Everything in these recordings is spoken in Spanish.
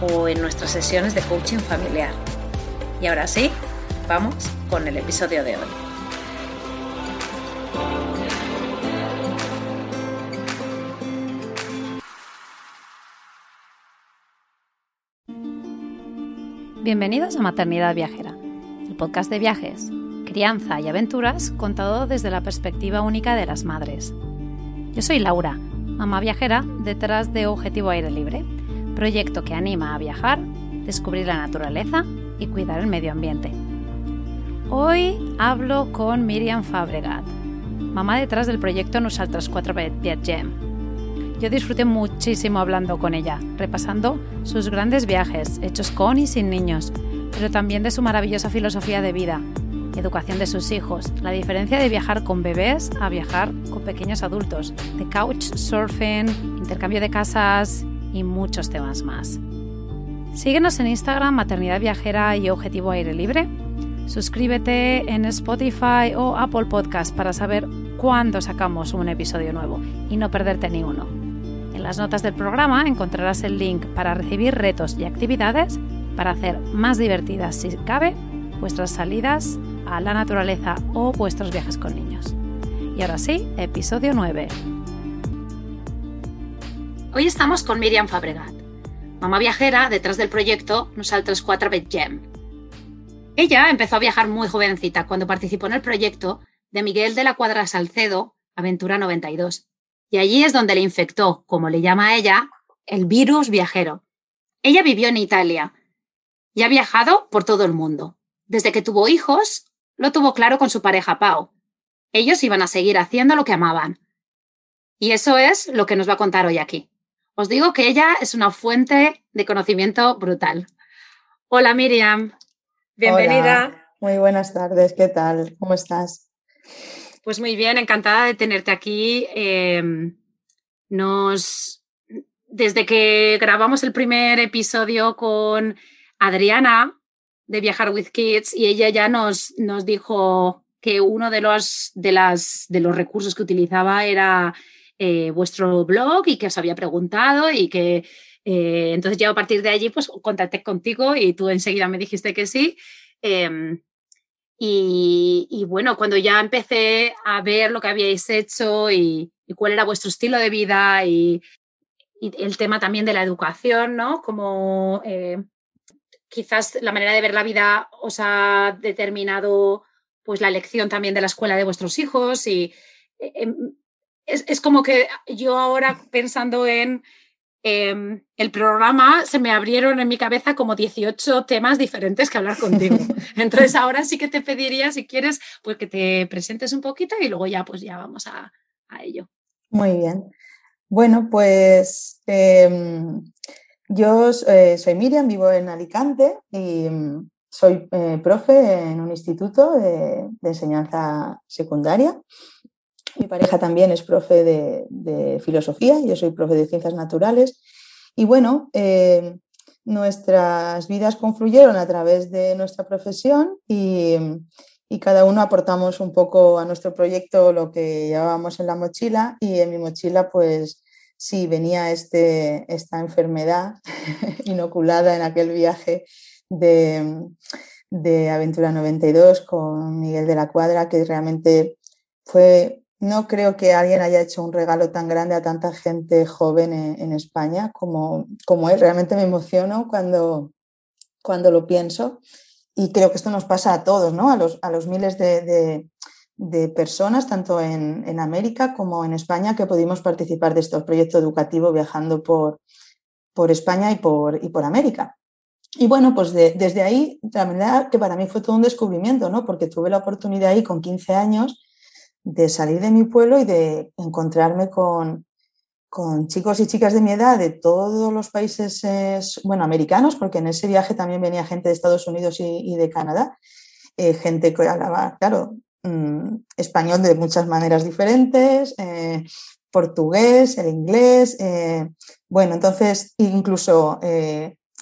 o en nuestras sesiones de coaching familiar. Y ahora sí, vamos con el episodio de hoy. Bienvenidos a Maternidad Viajera, el podcast de viajes, crianza y aventuras contado desde la perspectiva única de las madres. Yo soy Laura, mamá viajera detrás de Objetivo Aire Libre proyecto que anima a viajar, descubrir la naturaleza y cuidar el medio ambiente. Hoy hablo con Miriam Fabregat, mamá detrás del proyecto Nosaltres 4 Viatgem. Yo disfruté muchísimo hablando con ella, repasando sus grandes viajes hechos con y sin niños, pero también de su maravillosa filosofía de vida, educación de sus hijos, la diferencia de viajar con bebés a viajar con pequeños adultos, de couch surfing, intercambio de casas y muchos temas más. Síguenos en Instagram Maternidad Viajera y Objetivo Aire Libre. Suscríbete en Spotify o Apple Podcast para saber cuándo sacamos un episodio nuevo y no perderte ni uno. En las notas del programa encontrarás el link para recibir retos y actividades para hacer más divertidas, si cabe, vuestras salidas a la naturaleza o vuestros viajes con niños. Y ahora sí, episodio 9. Hoy estamos con Miriam Fabregat, mamá viajera detrás del proyecto Nosaltres 4 Gem. Ella empezó a viajar muy jovencita cuando participó en el proyecto de Miguel de la Cuadra Salcedo, Aventura 92. Y allí es donde le infectó, como le llama a ella, el virus viajero. Ella vivió en Italia y ha viajado por todo el mundo. Desde que tuvo hijos, lo tuvo claro con su pareja Pau. Ellos iban a seguir haciendo lo que amaban. Y eso es lo que nos va a contar hoy aquí. Os digo que ella es una fuente de conocimiento brutal. Hola Miriam, bienvenida. Muy buenas tardes, ¿qué tal? ¿Cómo estás? Pues muy bien, encantada de tenerte aquí. Em, nos, desde que grabamos el primer episodio con Adriana de Viajar with Kids y ella ya nos, nos dijo que uno de los, de, las, de los recursos que utilizaba era eh, vuestro blog y que os había preguntado y que eh, entonces ya a partir de allí pues contacté contigo y tú enseguida me dijiste que sí. Em, y, bueno, cuando ya empecé a ver lo que habíais hecho y, cuál era vuestro estilo de vida y, el tema también de la educación, ¿no? Como eh, quizás la manera de ver la vida os ha determinado pues la elección también de la escuela de vuestros hijos y em, es, como que yo ahora pensando en em, el programa, se me abrieron en mi cabeza como 18 temas diferentes que hablar contigo. Entonces ahora sí que te pediría, si quieres, pues que te presentes un poquito y luego ya pues ya vamos a, ello. Muy bien. Bueno, pues em, yo eh, soy Miriam, vivo en Alicante y em, soy eh, profe en un instituto de enseñanza secundaria mi pareja también es profe de, filosofía, yo soy profe de ciencias naturales. Y bueno, eh, nuestras vidas confluyeron a través de nuestra profesión y, cada uno aportamos un poco a nuestro proyecto lo que llevábamos en la mochila y en mi mochila pues sí venía este, esta enfermedad inoculada en aquel viaje de, de Aventura 92 con Miguel de la Cuadra que realmente fue no creo que alguien haya hecho un regalo tan grande a tanta gente joven en, España como, como él. Realmente me emociono cuando, cuando lo pienso y creo que esto nos pasa a todos, ¿no? a, los, a los miles de, personas, tanto en, América como en España, que pudimos participar de estos proyectos educativos viajando por, por España y por, y por América. Y bueno, pues desde ahí, la verdad que para mí fue todo un descubrimiento, ¿no? Porque tuve la oportunidad ahí con 15 años de salir de mi pueblo y de encontrarme con, con chicos y chicas de mi edad de todos los países, bueno, americanos, porque en ese viaje también venía gente de Estados Unidos y, de Canadá, eh, gente que hablaba, claro, mm, español de muchas maneras diferentes, eh, portugués, el inglés, eh, bueno, entonces incluso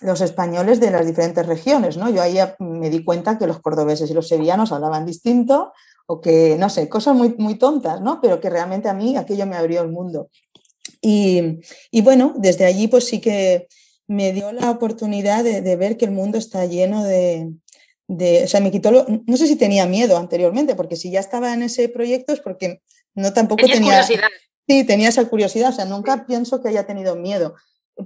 los españoles de las diferentes regiones, ¿no? Yo ahí me di cuenta que los cordobeses y los sevillanos hablaban distinto o que, no sé, cosas muy, muy tontas, ¿no? Pero que realmente a mí aquello me abrió el mundo. Y, bueno, desde allí pues sí que me dio la oportunidad de, ver que el mundo está lleno de, de, o sea, me quitó, no sé si tenía miedo anteriormente, porque si ya estaba en ese proyecto es porque no tampoco tenía... Curiosidad. Sí, tenía esa curiosidad, o sea, nunca pienso que haya tenido miedo,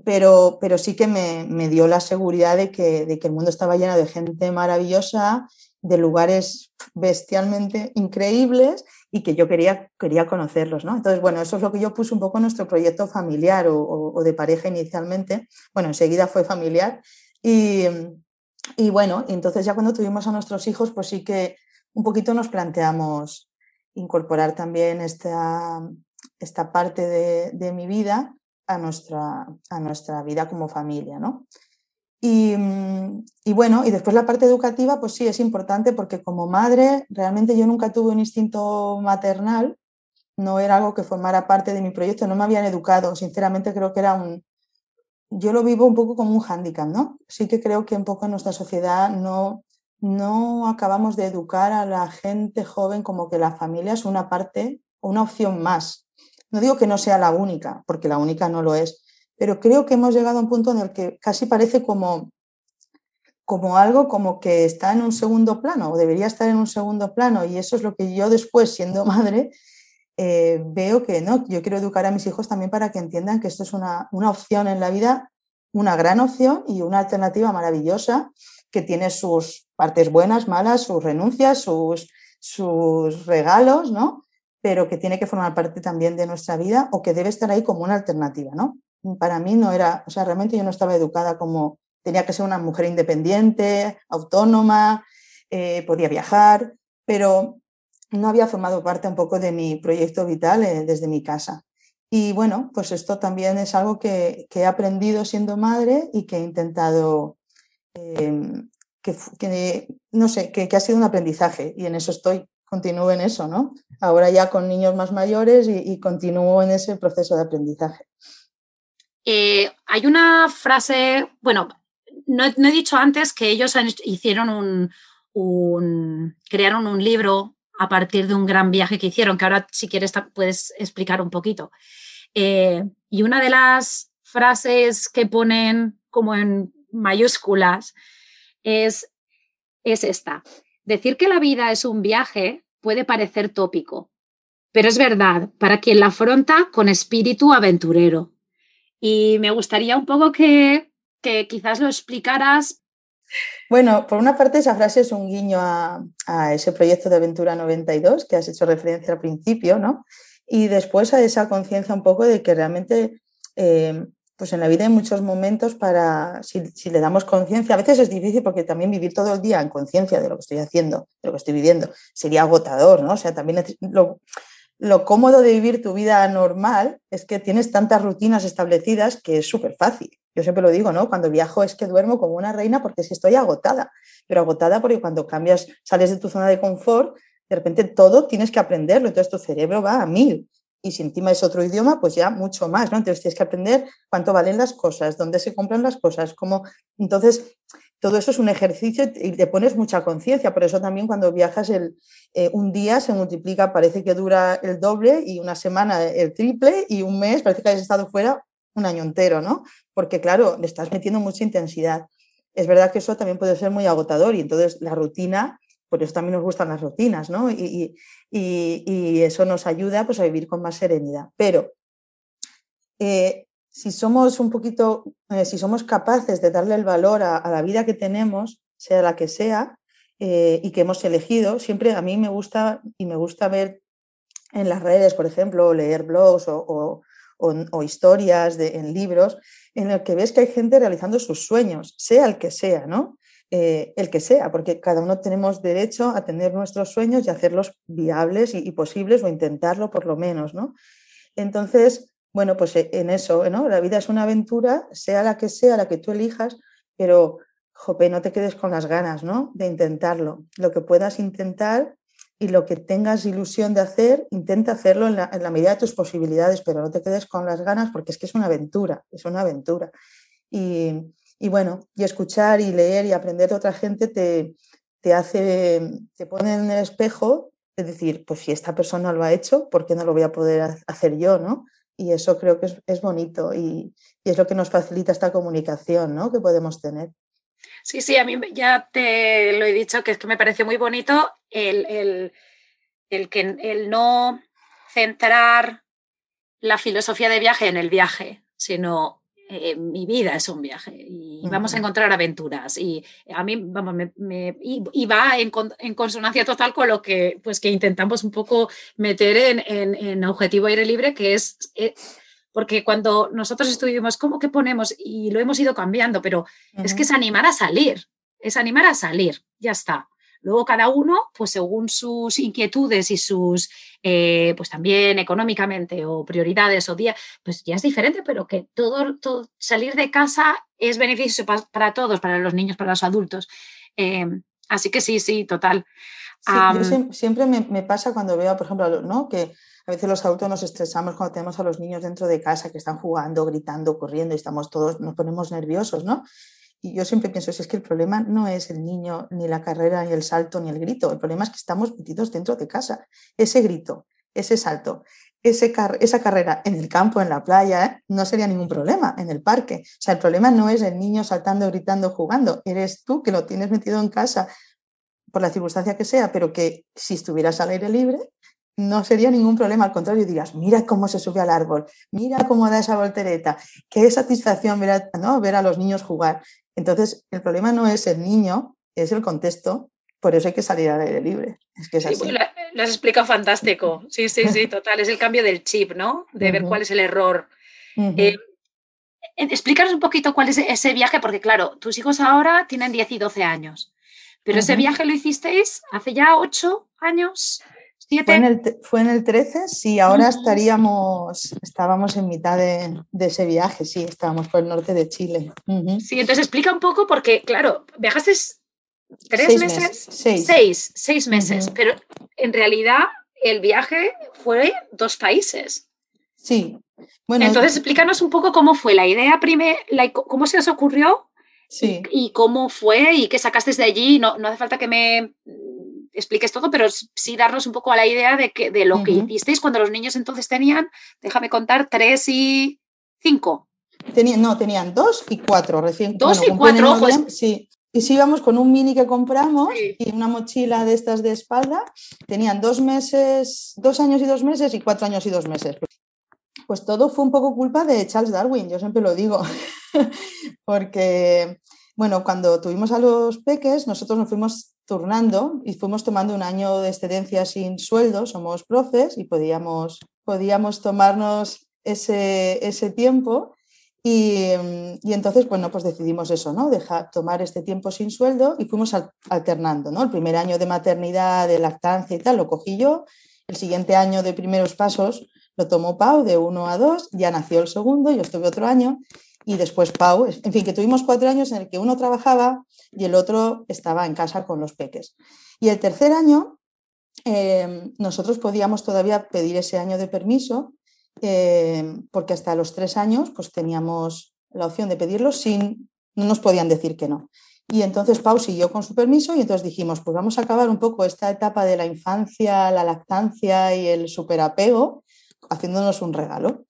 pero, pero sí que me, me dio la seguridad de que, de que, el mundo estaba lleno de gente maravillosa, de lugares bestialmente increíbles y que yo quería, quería conocerlos. ¿no? Entonces, bueno, eso es lo que yo puse un poco en nuestro proyecto familiar o, de pareja inicialmente. Bueno, enseguida fue familiar. Y, y bueno, entonces ya cuando tuvimos a nuestros hijos, pues sí que un poquito nos planteamos incorporar también esta, esta parte de, de mi vida a nuestra, a nuestra vida como familia, ¿no? Y, mm, y, bueno, y después la parte educativa, pues sí, es importante porque como madre realmente yo nunca tuve un instinto maternal, no era algo que formara parte de mi proyecto, no me habían educado, sinceramente creo que era un, yo lo vivo un poco como un hándicap, ¿no? Sí que creo que un poco en nuestra sociedad no, no acabamos de educar a la gente joven como que la familia es una parte, una opción más, no digo que no sea la única, porque la única no lo es, pero creo que hemos llegado a un punto en el que casi parece como, como algo como que está en un segundo plano o debería estar en un segundo plano y eso es lo que yo después, siendo madre, eh, veo que no, yo quiero educar a mis hijos también para que entiendan que esto es una, una opción en la vida, una gran opción y una alternativa maravillosa que tiene sus partes buenas, malas, sus renuncias, sus, sus regalos, ¿no? pero que tiene que formar parte también de nuestra vida o que debe estar ahí como una alternativa, ¿no? Para mí no era, o sea, realmente yo no estaba educada como tenía que ser una mujer independiente, autónoma, eh, podía viajar, pero no había formado parte un poco de mi proyecto vital eh, desde mi casa. Y bueno, pues esto también es algo que, he aprendido siendo madre y que he intentado, em, que, no sé, que, que ha sido un aprendizaje y en eso estoy continúo en eso, ¿no? Ahora ya con niños más mayores y, continúo en ese proceso de aprendizaje. Eh, hay una frase, bueno, no, he dicho antes que ellos hicieron un, crearon un libro a partir de un gran viaje que hicieron, que ahora si quieres puedes explicar un poquito. Eh, y una de las frases que ponen como en mayúsculas es, es esta. Decir que la vida es un viaje puede parecer tópico, pero es verdad para quien la afronta con espíritu aventurero. Y me gustaría un poco que, que quizás lo explicaras. Bueno, por una parte esa frase es un guiño a, ese proyecto de Aventura 92 que has hecho referencia al principio, ¿no? Y después a esa conciencia un poco de que realmente eh, pues en la vida hay muchos momentos para, si, le damos conciencia, a veces es difícil porque también vivir todo el día en conciencia de lo que estoy haciendo, de lo que estoy viviendo, sería agotador, ¿no? O sea, también lo, lo cómodo de vivir tu vida normal es que tienes tantas rutinas establecidas que es súper fácil. Yo siempre lo digo, ¿no? Cuando viajo es que duermo como una reina porque si estoy agotada, pero agotada porque cuando cambias, sales de tu zona de confort, de repente todo tienes que aprenderlo, entonces tu cerebro va a mil y si encima es otro idioma, pues ya mucho más, ¿no? Entonces tienes que aprender cuánto valen las cosas, dónde se compran las cosas, cómo... Entonces, todo eso es un ejercicio y te pones mucha conciencia. Por eso también cuando viajas el, eh, un día se multiplica, parece que dura el doble y una semana el triple y un mes parece que has estado fuera un año entero, ¿no? Porque claro, le estás metiendo mucha intensidad. Es verdad que eso también puede ser muy agotador y entonces la rutina por eso también nos gustan las rutinas, ¿no? Y, eso nos ayuda pues, a vivir con más serenidad. Pero eh, si somos un poquito, eh, si somos capaces de darle el valor a, la vida que tenemos, sea la que sea, eh, y que hemos elegido, siempre a mí me gusta y me gusta ver en las redes, por ejemplo, leer blogs o, historias en libros, en el que ves que hay gente realizando sus sueños, sea el que sea, ¿no? Eh, el que sea, porque cada uno tenemos derecho a tener nuestros sueños y hacerlos viables y, y posibles o intentarlo por lo menos, ¿no? Entonces, bueno, pues eh, en eso, ¿no? La vida es una aventura, sea la que sea, la que tú elijas, pero, jope, no te quedes con las ganas, ¿no? De intentarlo. Lo que puedas intentar y lo que tengas ilusión de hacer, intenta hacerlo en la, medida de tus posibilidades, pero no te quedes con las ganas porque es que es una aventura, es una aventura. Y, bueno, y escuchar y leer y aprender de otra gente te, te hace, te pone en el espejo de decir, pues si esta persona lo ha hecho, ¿por qué no lo voy a poder hacer yo, no? Y eso creo que es, bonito y, es lo que nos facilita esta comunicación ¿no? que podemos tener. Sí, sí, a mí ya te lo he dicho, que es que me parece muy bonito el, el, que, el no centrar la filosofía de viaje en el viaje, sino eh, mi vida es un viaje y vamos a encontrar aventuras. Y a mí, vamos, me, y, va en, consonancia total con lo que, pues, que intentamos un poco meter en, en, Objetivo Aire Libre, que es, eh, porque cuando nosotros estuvimos, ¿cómo que ponemos? Y lo hemos ido cambiando, pero es que es animar a salir, es animar a salir, ya está. Luego cada uno, pues según sus inquietudes y sus, eh, pues también económicamente o prioridades o día, pues ya es diferente, pero que todo, todo salir de casa es beneficio para, todos, para los niños, para los adultos. Em, así que sí, sí, total. siempre, me, pasa cuando veo, por ejemplo, ¿no? que a veces los adultos nos estresamos cuando tenemos a los niños dentro de casa que están jugando, gritando, corriendo y estamos todos, nos ponemos nerviosos, ¿no? Y yo siempre pienso, si es que el problema no es el niño, ni la carrera, ni el salto, ni el grito. El problema es que estamos metidos dentro de casa. Ese grito, ese salto, ese esa carrera en el campo, en la playa, ¿eh? no sería ningún problema, en el parque. O sea, el problema no es el niño saltando, gritando, jugando. Eres tú que lo tienes metido en casa por la circunstancia que sea, pero que si estuvieras al aire libre, no sería ningún problema, al contrario, dirías, mira cómo se sube al árbol, mira cómo da esa voltereta, qué satisfacción ver ¿no? ver a los niños jugar. Entonces, el problema no es el niño, es el contexto, por eso hay que salir al aire libre. Es que es así. lo, has explicado fantástico. Sí, sí, sí, total. Es el cambio del chip, ¿no? De ver cuál es el error. Eh, explícanos un poquito cuál es ese viaje, porque claro, tus hijos ahora tienen 10 y 12 años, pero ese viaje lo hicisteis hace ya 8 años. Fue en, el, fue en el 13, sí, ahora estaríamos, estábamos en mitad de, ese viaje, sí, estábamos por el norte de Chile. Sí, entonces explica un poco porque, claro, viajaste tres meses, seis. seis, meses, pero en realidad el viaje fue dos países. Sí. Bueno, entonces explícanos un poco cómo fue la idea primero, cómo se os ocurrió sí. y, cómo fue y qué sacaste de allí. No, no hace falta que me expliques todo, pero sí darnos un poco a la idea de, que, de lo que hicisteis cuando los niños entonces tenían, déjame contar, tres y cinco. Tenían, no, tenían dos y cuatro recién. Dos y cuatro, ojos. Sí. Y si íbamos con un mini que compramos y una mochila de estas de espalda, tenían dos meses, dos años y dos meses y cuatro años y dos meses. Pues todo fue un poco culpa de Charles Darwin, yo siempre lo digo, porque, bueno, cuando tuvimos a los peques, nosotros nos fuimos turnando y fuimos tomando un año de excedencia sin sueldo, somos profes y podíamos, podíamos tomarnos ese, ese tiempo y, y, entonces, bueno, pues decidimos eso, ¿no? Dejar, tomar este tiempo sin sueldo y fuimos alternando, ¿no? El primer año de maternidad, de lactancia y tal, lo cogí yo. El siguiente año de primeros pasos lo tomó Pau de uno a dos, ya nació el segundo, yo estuve otro año y después Pau, en fin, que tuvimos cuatro años en el que uno trabajaba y el otro estaba en casa con los peques. Y el tercer año, eh, nosotros podíamos todavía pedir ese año de permiso, eh, porque hasta los tres años pues teníamos la opción de pedirlo sin, no nos podían decir que no. Y entonces Pau siguió con su permiso y entonces dijimos, pues vamos a acabar un poco esta etapa de la infancia, la lactancia y el superapego, haciéndonos un regalo.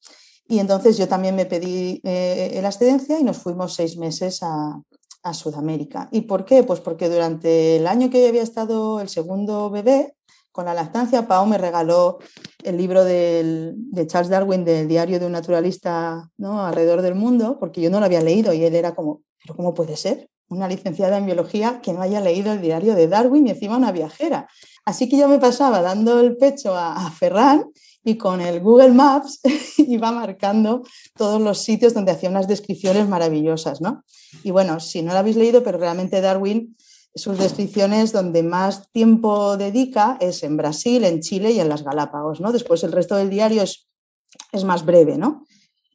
Y entonces yo también me pedí eh, la excedencia y nos fuimos seis meses a, a Sudamérica. ¿Y por qué? Pues porque durante el año que había estado el segundo bebé, con la lactancia, Pau me regaló el libro de Charles Darwin del diario de un naturalista ¿no? alrededor del mundo, porque yo no lo había leído y él era como, ¿pero cómo puede ser? Una licenciada en biología que no haya leído el diario de Darwin y encima una viajera. Así que yo me pasaba dando el pecho a, a Ferran y con el Google Maps iba marcando todos los sitios donde hacía unas descripciones maravillosas, ¿no? Y bueno, si no lo habéis leído, pero realmente Darwin, sus descripciones donde más tiempo dedica es en Brasil, en Chile y en las Galápagos, ¿no? Después el resto del diario es, es más breve, ¿no?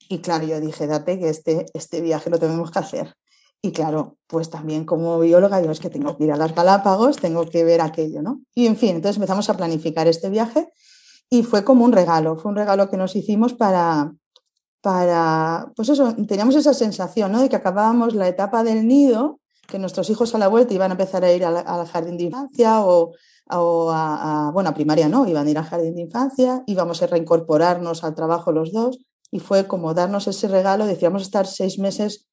Y claro, yo dije, date que este, este viaje lo tenemos que hacer. Y claro, pues también como bióloga, yo es que tengo que ir a las Galápagos, tengo que ver aquello, ¿no? Y en fin, entonces empezamos a planificar este viaje y fue como un regalo, fue un regalo que nos hicimos para, para pues eso, teníamos esa sensación ¿no? de que acabábamos la etapa del nido, que nuestros hijos a la vuelta iban a empezar a ir al, jardín de infancia o, a, bueno, a primaria no, iban a ir al jardín de infancia, íbamos a reincorporarnos al trabajo los dos y fue como darnos ese regalo, decíamos estar seis meses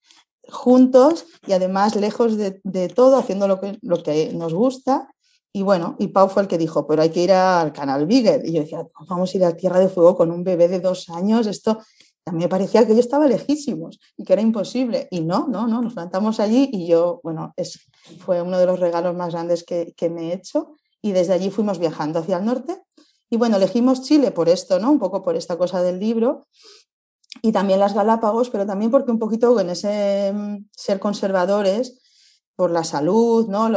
juntos y además lejos de, de todo, haciendo lo que, lo que nos gusta y bueno, y Pau fue el que dijo, pero hay que ir al canal Bigger. Y yo decía, vamos a ir a Tierra de Fuego con un bebé de dos años. Esto también me parecía que yo estaba lejísimos y que era imposible. Y no, no, no, nos plantamos allí y yo, bueno, es, fue uno de los regalos más grandes que, que me he hecho. Y desde allí fuimos viajando hacia el norte. Y bueno, elegimos Chile por esto, ¿no? Un poco por esta cosa del libro. Y también las Galápagos, pero también porque un poquito en ese mm, ser conservadores, por la salud, ¿no?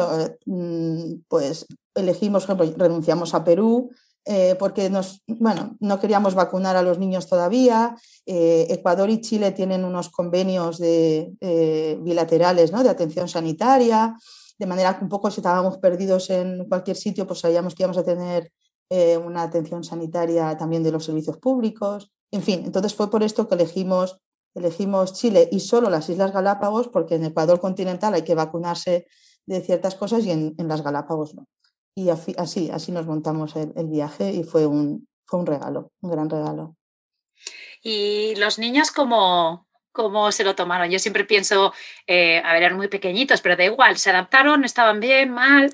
Mm, pues elegimos, renunciamos a Perú eh, porque nos, bueno, no queríamos vacunar a los niños todavía. Eh, Ecuador y Chile tienen unos convenios eh, bilaterales ¿no? de atención sanitaria, de manera que un poco si estábamos perdidos en cualquier sitio, pues sabíamos que íbamos a tener una atención sanitaria también de los servicios públicos. En fin, entonces fue por esto que elegimos elegimos Chile y solo las Islas Galápagos, porque en Ecuador continental hay que vacunarse de ciertas cosas y en, las Galápagos no. Y así, así nos montamos el, viaje y fue un, fue un regalo, un gran regalo. ¿Y los niños cómo, cómo se lo tomaron? Yo siempre pienso, eh, a ver, eran muy pequeñitos, pero da igual, ¿se adaptaron? ¿Estaban bien, mal?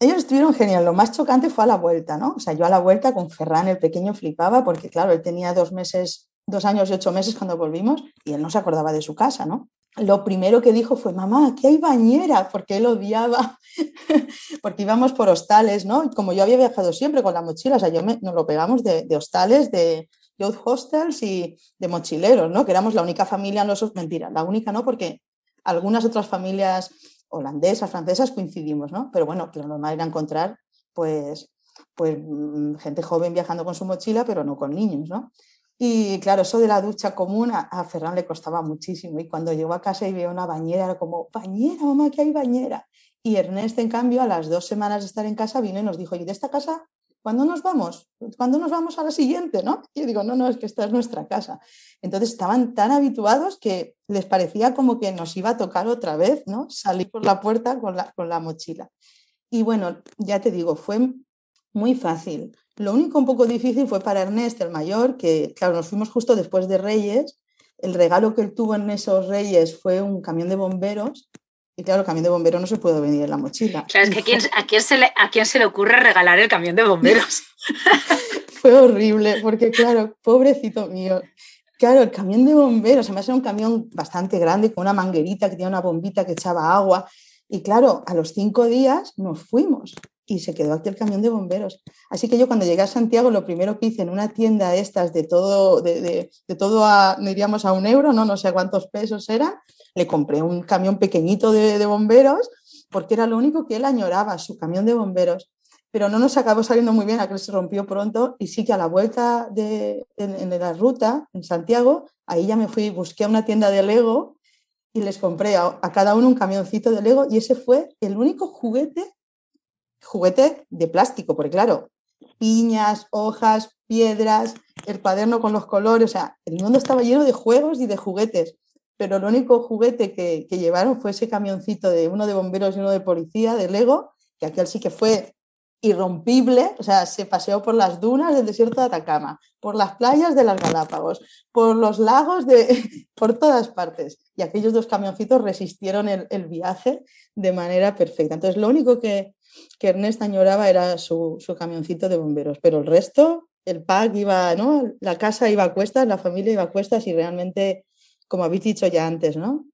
Ellos estuvieron genial. Lo más chocante fue a la vuelta, ¿no? O sea, yo a la vuelta con Ferran, el pequeño, flipaba porque, claro, él tenía dos meses dos años y ocho meses cuando volvimos y él no se acordaba de su casa, ¿no? Lo primero que dijo fue, mamá, aquí hay bañera, porque él odiaba, porque íbamos por hostales, ¿no? Como yo había viajado siempre con la mochila, o sea, yo nos lo pegamos de, hostales, de youth hostels y de mochileros, ¿no? Que éramos la única familia en los... Mentira, la única no, porque algunas otras familias holandesas, francesas coincidimos, ¿no? Pero bueno, lo normal era encontrar, pues, pues mm, gente joven viajando con su mochila, pero no con niños, ¿no? Y claro, eso de la ducha común a, Ferran le costaba muchísimo. Y cuando llegó a casa y vio una bañera, era como, bañera, mamá, que hay bañera. Y Ernest, en cambio, a las dos semanas de estar en casa, vino y nos dijo, ¿y de esta casa cuándo nos vamos? ¿Cuándo nos vamos a la siguiente? ¿no? Y yo digo, no, no, es que esta es nuestra casa. Entonces estaban tan habituados que les parecía como que nos iba a tocar otra vez, ¿no? Salir por la puerta con la, con la mochila. Y bueno, ya te digo, fue muy fácil. Lo único un poco difícil fue para Ernest, el mayor, que claro, nos fuimos justo después de Reyes. El regalo que él tuvo en esos Reyes fue un camión de bomberos. Y claro, el camión de bomberos no se puede venir en la mochila. Claro, es que ¿a quién, se le, ¿a quién se le ocurre regalar el camión de bomberos? fue horrible, porque claro, pobrecito mío. Claro, el camión de bomberos, además era un camión bastante grande, con una manguerita que tenía una bombita que echaba agua. Y claro, a los cinco días nos fuimos y se quedó aquí el camión de bomberos. Así que yo cuando llegué a Santiago, lo primero que hice en una tienda de estas de todo, de, todo a, diríamos a un euro, ¿no? no sé cuántos pesos eran, le compré un camión pequeñito de, bomberos porque era lo único que él añoraba, su camión de bomberos. Pero no nos acabó saliendo muy bien, aquel se rompió pronto y sí que a la vuelta de, en, la ruta, en Santiago, ahí ya me fui, busqué una tienda de Lego y les compré a cada uno un camioncito de Lego y ese fue el único juguete juguete de plástico, porque claro, piñas, hojas, piedras, el cuaderno con los colores, o sea, el mundo estaba lleno de juegos y de juguetes, pero el único juguete que, llevaron fue ese camioncito de uno de bomberos y uno de policía, de Lego, que aquel sí que fue irrompible, o sea, se paseó por las dunas del desierto de Atacama, por las playas de las Galápagos, por los lagos, de, por todas partes. Y aquellos dos camioncitos resistieron el, viaje de manera perfecta. Entonces, lo único que, que añoraba era su, su, camioncito de bomberos, pero el resto, el pack iba, ¿no? La casa iba a cuestas, la familia iba a cuestas y realmente, como habéis dicho ya antes, ¿no?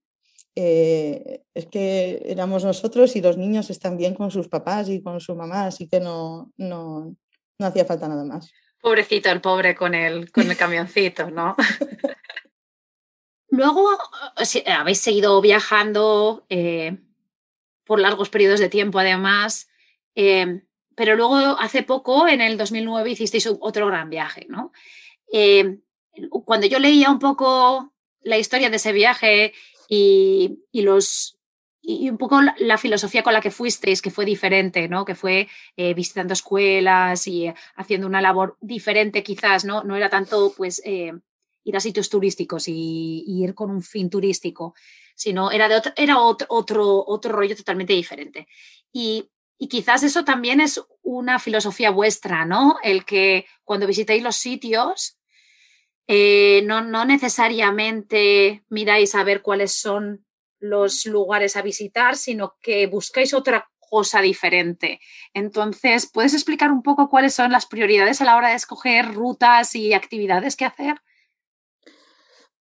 Eh, es que éramos nosotros y los niños están bien con sus papás y con su mamá, así que no, no, no hacía falta nada más. Pobrecito el pobre con el, con el camioncito, ¿no? Luego habéis seguido viajando eh, por largos periodos de tiempo, además, eh, pero luego hace poco, en el 2009, hicisteis otro gran viaje, ¿no? cuando yo leía un poco la historia de ese viaje y, los, y un poco la, filosofía con la que fuisteis, que fue diferente, ¿no? Que fue eh, visitando escuelas y eh, haciendo una labor diferente quizás, ¿no? No era tanto pues eh, ir a sitios turísticos y, ir con un fin turístico, sino era, de otro, era otro, otro, otro rollo totalmente diferente. Y, y quizás eso también es una filosofía vuestra, ¿no? El que cuando visitáis los sitios eh, no, no necesariamente miráis a ver cuáles son los lugares a visitar, sino que buscáis otra cosa diferente. Entonces, ¿puedes explicar un poco cuáles son las prioridades a la hora de escoger rutas y actividades que hacer?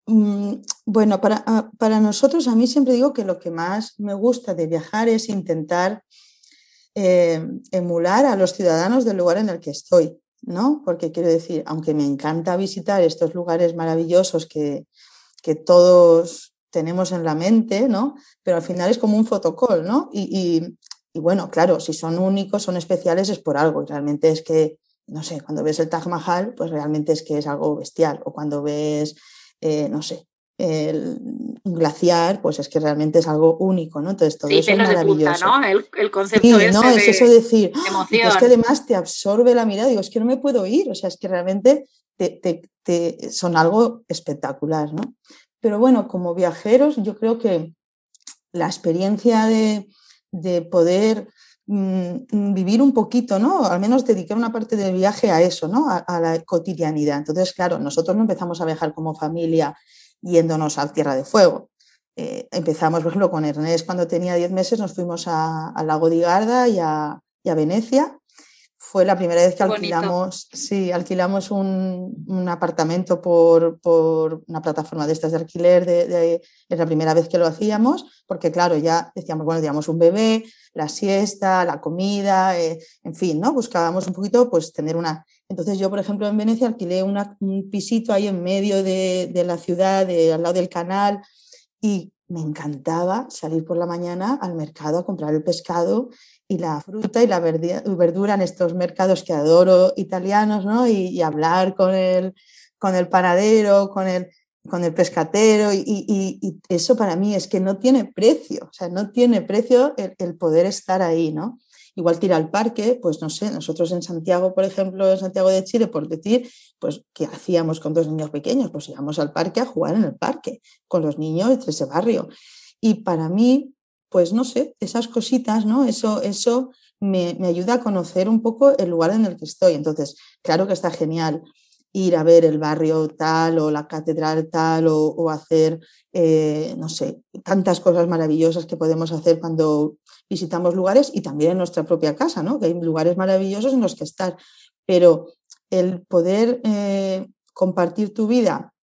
Mm, bueno, para, ah, para, nosotros, a mí siempre digo que lo que más me gusta de viajar es intentar eh, emular a los ciudadanos del lugar en el que estoy. ¿No? Porque quiero decir, aunque me encanta visitar estos lugares maravillosos que, todos tenemos en la mente, ¿no? Pero al final es como un fotocall, ¿no? Y, bueno, claro, si son únicos, son especiales, es por algo. Realmente es que, no sé, cuando ves el Taj Mahal, pues realmente es que es algo bestial. O cuando ves, eh, no sé, el glaciar, pues es que realmente es algo único, ¿no? Entonces todo eso es maravilloso. ¿no? El, concepto sí, ¿no? es eso decir, ¡ah! es que además te absorbe la mirada, digo, es que no me puedo ir, o sea, es que realmente te, son algo espectacular, ¿no? Pero bueno, como viajeros, yo creo que la experiencia de, poder mm, vivir un poquito, ¿no? Al menos dedicar una parte del viaje a eso, ¿no? a la cotidianidad. Entonces, claro, nosotros no empezamos a viajar como familia yéndonos a Tierra de Fuego. Eh, empezamos, por ejemplo, con Ernest cuando tenía 10 meses, nos fuimos al lago de Garda y a, Venecia. Fue la primera vez que alquilamos, sí, alquilamos un, apartamento por, una plataforma de estas de alquiler. De, es la primera vez que lo hacíamos, porque claro, ya decíamos, bueno, teníamos un bebé, la siesta, la comida, eh, en fin, ¿no? Buscábamos un poquito, pues, tener una... Entonces yo, por ejemplo, en Venecia alquilé un pisito ahí en medio de, la ciudad, al lado del canal, y me encantaba salir por la mañana al mercado a comprar el pescado y la fruta y la verdura en estos mercados que adoro italianos, ¿no? Y, hablar con el, con el panadero, con el, con el pescatero, y, eso para mí es que no tiene precio, o sea, no tiene precio el, el poder estar ahí, ¿no? Igual ir al parque, pues no sé, nosotros en Santiago, por ejemplo, en Santiago de Chile, por decir, pues, ¿qué hacíamos con dos niños pequeños? Pues íbamos al parque a jugar en el parque, con los niños de ese barrio. Y para mí, pues no sé, esas cositas, ¿no? Eso, eso me, ayuda a conocer un poco el lugar en el que estoy. Entonces, claro que está genial ir a ver el barrio tal o la catedral tal o, hacer, eh, no sé, tantas cosas maravillosas que podemos hacer cuando visitamos lugares y también en nuestra propia casa, ¿no? que hay lugares maravillosos en los que estar. Pero el poder eh, compartir tu vida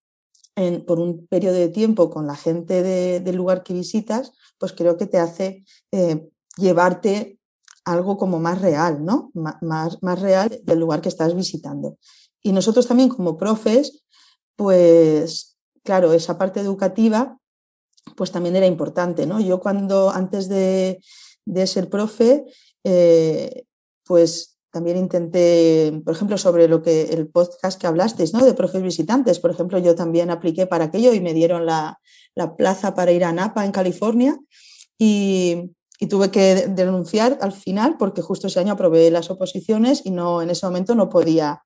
por un periodo de tiempo con la gente del lugar que visitas, pues creo que te hace eh, llevarte algo como más real, ¿no? más, más real del lugar que estás visitando. Y nosotros también como profes, pues claro, esa parte educativa, pues también era importante, ¿no? Yo cuando antes de, de ser profe, eh, pues también intenté, por ejemplo, sobre lo que el podcast que hablasteis, ¿no? De profes visitantes. Por ejemplo, yo también apliqué para aquello y me dieron la, plaza para ir a Napa, en California, y, y, tuve que denunciar al final porque justo ese año aprobé las oposiciones y no, en ese momento no podía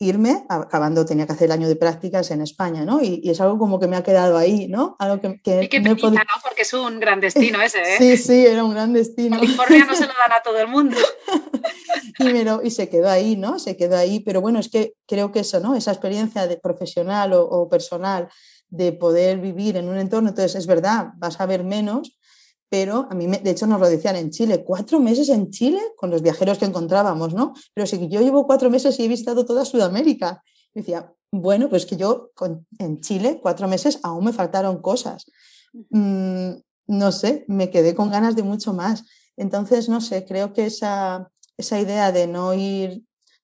irme, acabando, tenía que hacer el año de prácticas en España, ¿no? Y, es algo como que me ha quedado ahí, ¿no? Algo que, que, y ¿no? Porque es un gran destino ese, ¿eh? sí, sí, era un gran destino. California no se lo dan a todo el mundo. y, y se quedó ahí, ¿no? Se quedó ahí, pero bueno, es que creo que eso, ¿no? Esa experiencia de profesional o, personal de poder vivir en un entorno, entonces es verdad, vas a ver menos, pero a mí, de hecho, nos lo decían en Chile, cuatro meses en Chile con los viajeros que encontrábamos, ¿no? Pero si yo llevo cuatro meses y he visitado toda Sudamérica, decía, bueno, pues que yo en Chile, cuatro meses, aún me faltaron cosas. Mm, no sé, me quedé con ganas de mucho más. Entonces, no sé, creo que esa, esa idea de no ir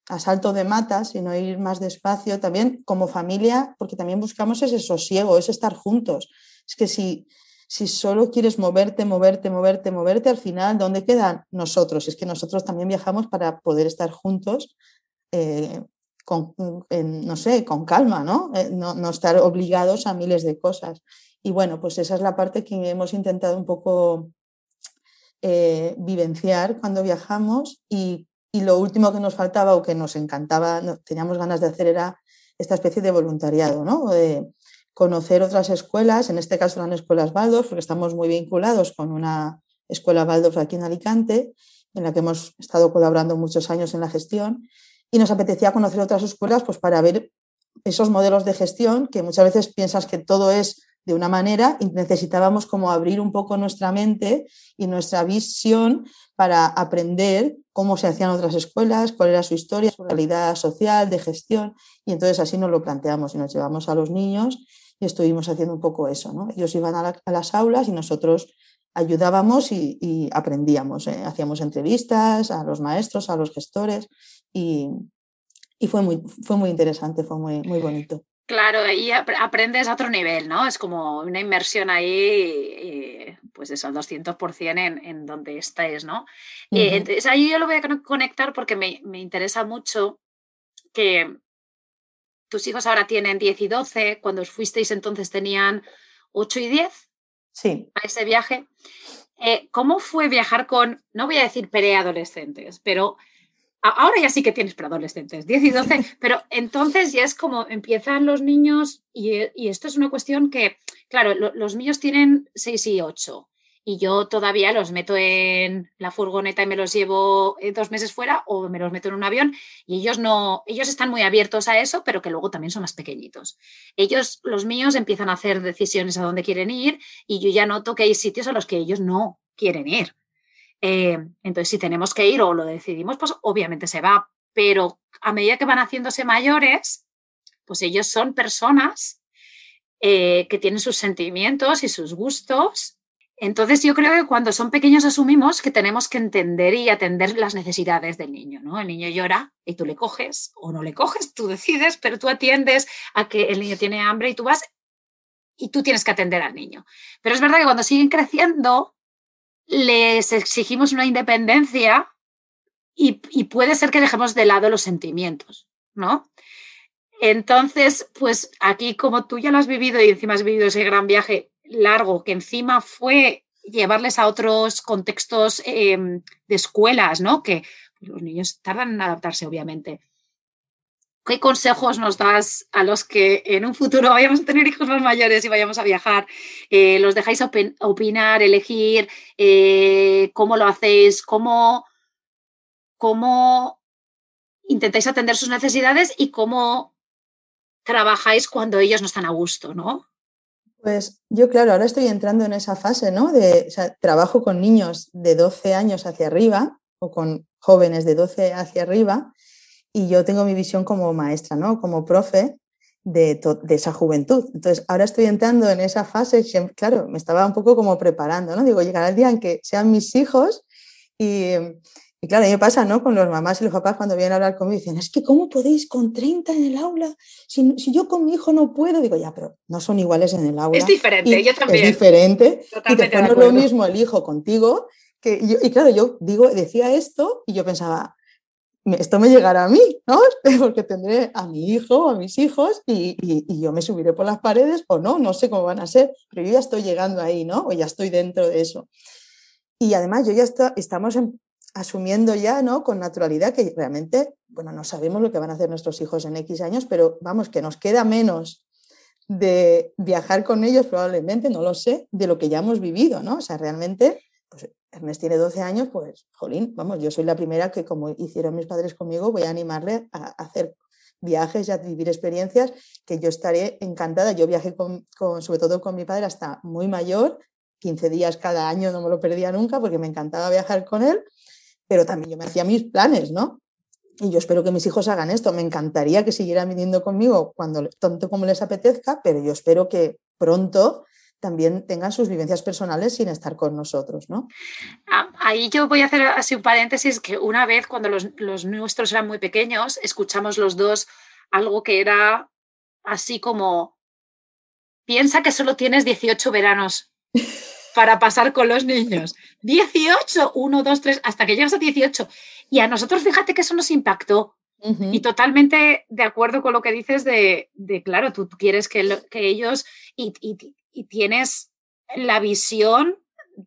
a salto de mata, sino ir más despacio, también como familia, porque también buscamos ese sosiego, ese estar juntos. Es que si, si solo quieres moverte, moverte, moverte, moverte, al final, ¿dónde quedan nosotros? Es que nosotros también viajamos para poder estar juntos eh, con, no sé, con calma, ¿no? Eh, ¿no? ¿no? estar obligados a miles de cosas. Y bueno, pues esa es la parte que hemos intentado un poco eh, vivenciar cuando viajamos y, y, lo último que nos faltaba o que nos encantaba, teníamos ganas de hacer era esta especie de voluntariado, ¿no? Conocer otras escuelas, en este caso eran escuelas Waldorf, porque estamos muy vinculados con una escuela Waldorf aquí en Alicante, en la que hemos estado colaborando muchos años en la gestión y nos apetecía conocer otras escuelas pues para ver esos modelos de gestión que muchas veces piensas que todo es de una manera y necesitábamos como abrir un poco nuestra mente y nuestra visión para aprender cómo se hacían otras escuelas, cuál era su historia, su realidad social, de gestión. Y entonces así nos lo planteamos y nos llevamos a los niños y estuvimos haciendo un poco eso. ¿no? Ellos iban a, las aulas y nosotros ayudábamos y, aprendíamos. ¿eh? Hacíamos entrevistas a los maestros, a los gestores y, fue, muy, fue muy interesante, fue muy, muy bonito. Claro, ahí aprendes a otro nivel, ¿no? Es como una inmersión ahí, pues eso, al 200% en, en donde estés, ¿no? Eh, entonces ahí yo lo voy a conectar porque me, me, interesa mucho que tus hijos ahora tienen 10 y 12, cuando os fuisteis entonces tenían 8 y 10 sí. a ese viaje. Eh, ¿Cómo fue viajar con, no voy a decir preadolescentes, pero Ahora ya sí que tienes para adolescentes, 10 y 12, pero entonces ya es como empiezan los niños y, esto es una cuestión que, claro, los niños tienen 6 y 8 y yo todavía los meto en la furgoneta y me los llevo eh, dos meses fuera o me los meto en un avión y ellos no, ellos están muy abiertos a eso, pero que luego también son más pequeñitos. Ellos, los míos, empiezan a hacer decisiones a dónde quieren ir y yo ya noto que hay sitios a los que ellos no quieren ir. Eh, entonces, si tenemos que ir o lo decidimos, pues obviamente se va. Pero a medida que van haciéndose mayores, pues ellos son personas eh, que tienen sus sentimientos y sus gustos. Entonces yo creo que cuando son pequeños asumimos que tenemos que entender y atender las necesidades del niño, ¿no? El niño llora y tú le coges o no le coges, tú decides, pero tú atiendes a que el niño tiene hambre y tú vas y tú tienes que atender al niño. Pero es verdad que cuando siguen creciendo, les exigimos una independencia y, puede ser que dejemos de lado los sentimientos, ¿no? Entonces, pues aquí como tú ya lo has vivido y encima has vivido ese gran viaje largo, que encima fue llevarles a otros contextos em, de escuelas, ¿no? Que los niños tardan en adaptarse, obviamente. ¿Qué consejos nos das a los que en un futuro vayamos a tener hijos más mayores y vayamos a viajar? Eh, ¿Los dejáis opinar, elegir? Eh, ¿Cómo lo hacéis? ¿Cómo, ¿Cómo intentáis atender sus necesidades y cómo trabajáis cuando ellos no están a gusto, ¿no? Pues yo, claro, ahora estoy entrando en esa fase, ¿no? De, trabajo con niños de 12 años hacia arriba o con jóvenes de 12 hacia arriba y yo tengo mi visión como maestra, ¿no? Como profe de, de, esa juventud. Entonces, ahora estoy entrando en esa fase, claro, me estaba un poco como preparando, ¿no? Digo, llegará el día en que sean mis hijos y, y claro, a mí me pasa, ¿no? Con los mamás y los papás cuando vienen a hablar conmigo dicen, es que ¿cómo podéis con 30 en el aula? Si, si, yo con mi hijo no puedo, digo, ya, pero no son iguales en el aula. Es diferente, yo también. Es diferente. y después no es lo mismo el hijo contigo. Que y claro, yo digo, decía esto y yo pensaba, esto me llegará a mí, ¿no? Porque tendré a mi hijo, a mis hijos y, yo me subiré por las paredes o no, no sé cómo van a ser, pero yo ya estoy llegando ahí, ¿no? O ya estoy dentro de eso. Y además yo ya estamos asumiendo ya, ¿no? Con naturalidad que realmente, bueno, no sabemos lo que van a hacer nuestros hijos en X años, pero vamos, que nos queda menos de viajar con ellos probablemente, no lo sé, de lo que ya hemos vivido, ¿no? O sea, realmente, pues Ernest tiene 12 años, pues, jolín, vamos, yo soy la primera que, como hicieron mis padres conmigo, voy a animarle a hacer viajes y a vivir experiencias que yo estaré encantada. Yo viajé con, sobre todo con mi padre hasta muy mayor, 15 días cada año, no me lo perdía nunca porque me encantaba viajar con él, pero también yo me hacía mis planes, ¿no? Y yo espero que mis hijos hagan esto. Me encantaría que siguieran viniendo conmigo cuando tanto como les apetezca, pero yo espero que pronto también tengan sus vivencias personales sin estar con nosotros, ¿no? Ah, ahí yo voy a hacer así un paréntesis que una vez cuando los, los nuestros eran muy pequeños, escuchamos los dos algo que era así como, piensa que solo tienes 18 veranos para pasar con los niños. 18, 1, 2, 3, hasta que llegas a 18. Y a nosotros, fíjate que eso nos impactó. Y totalmente de acuerdo con lo que dices de, de claro, tú quieres que, que ellos, y, y tienes la visión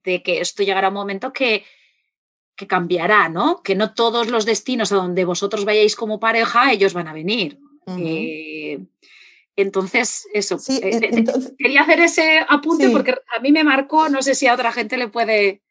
de que esto llegará un momento que, que cambiará, ¿no? Que no todos los destinos a donde vosotros vayáis como pareja, ellos van a venir. Eh, entonces, eso. Sí, eh, quería hacer ese apunte porque a mí me marcó, no sé si a otra gente le puede.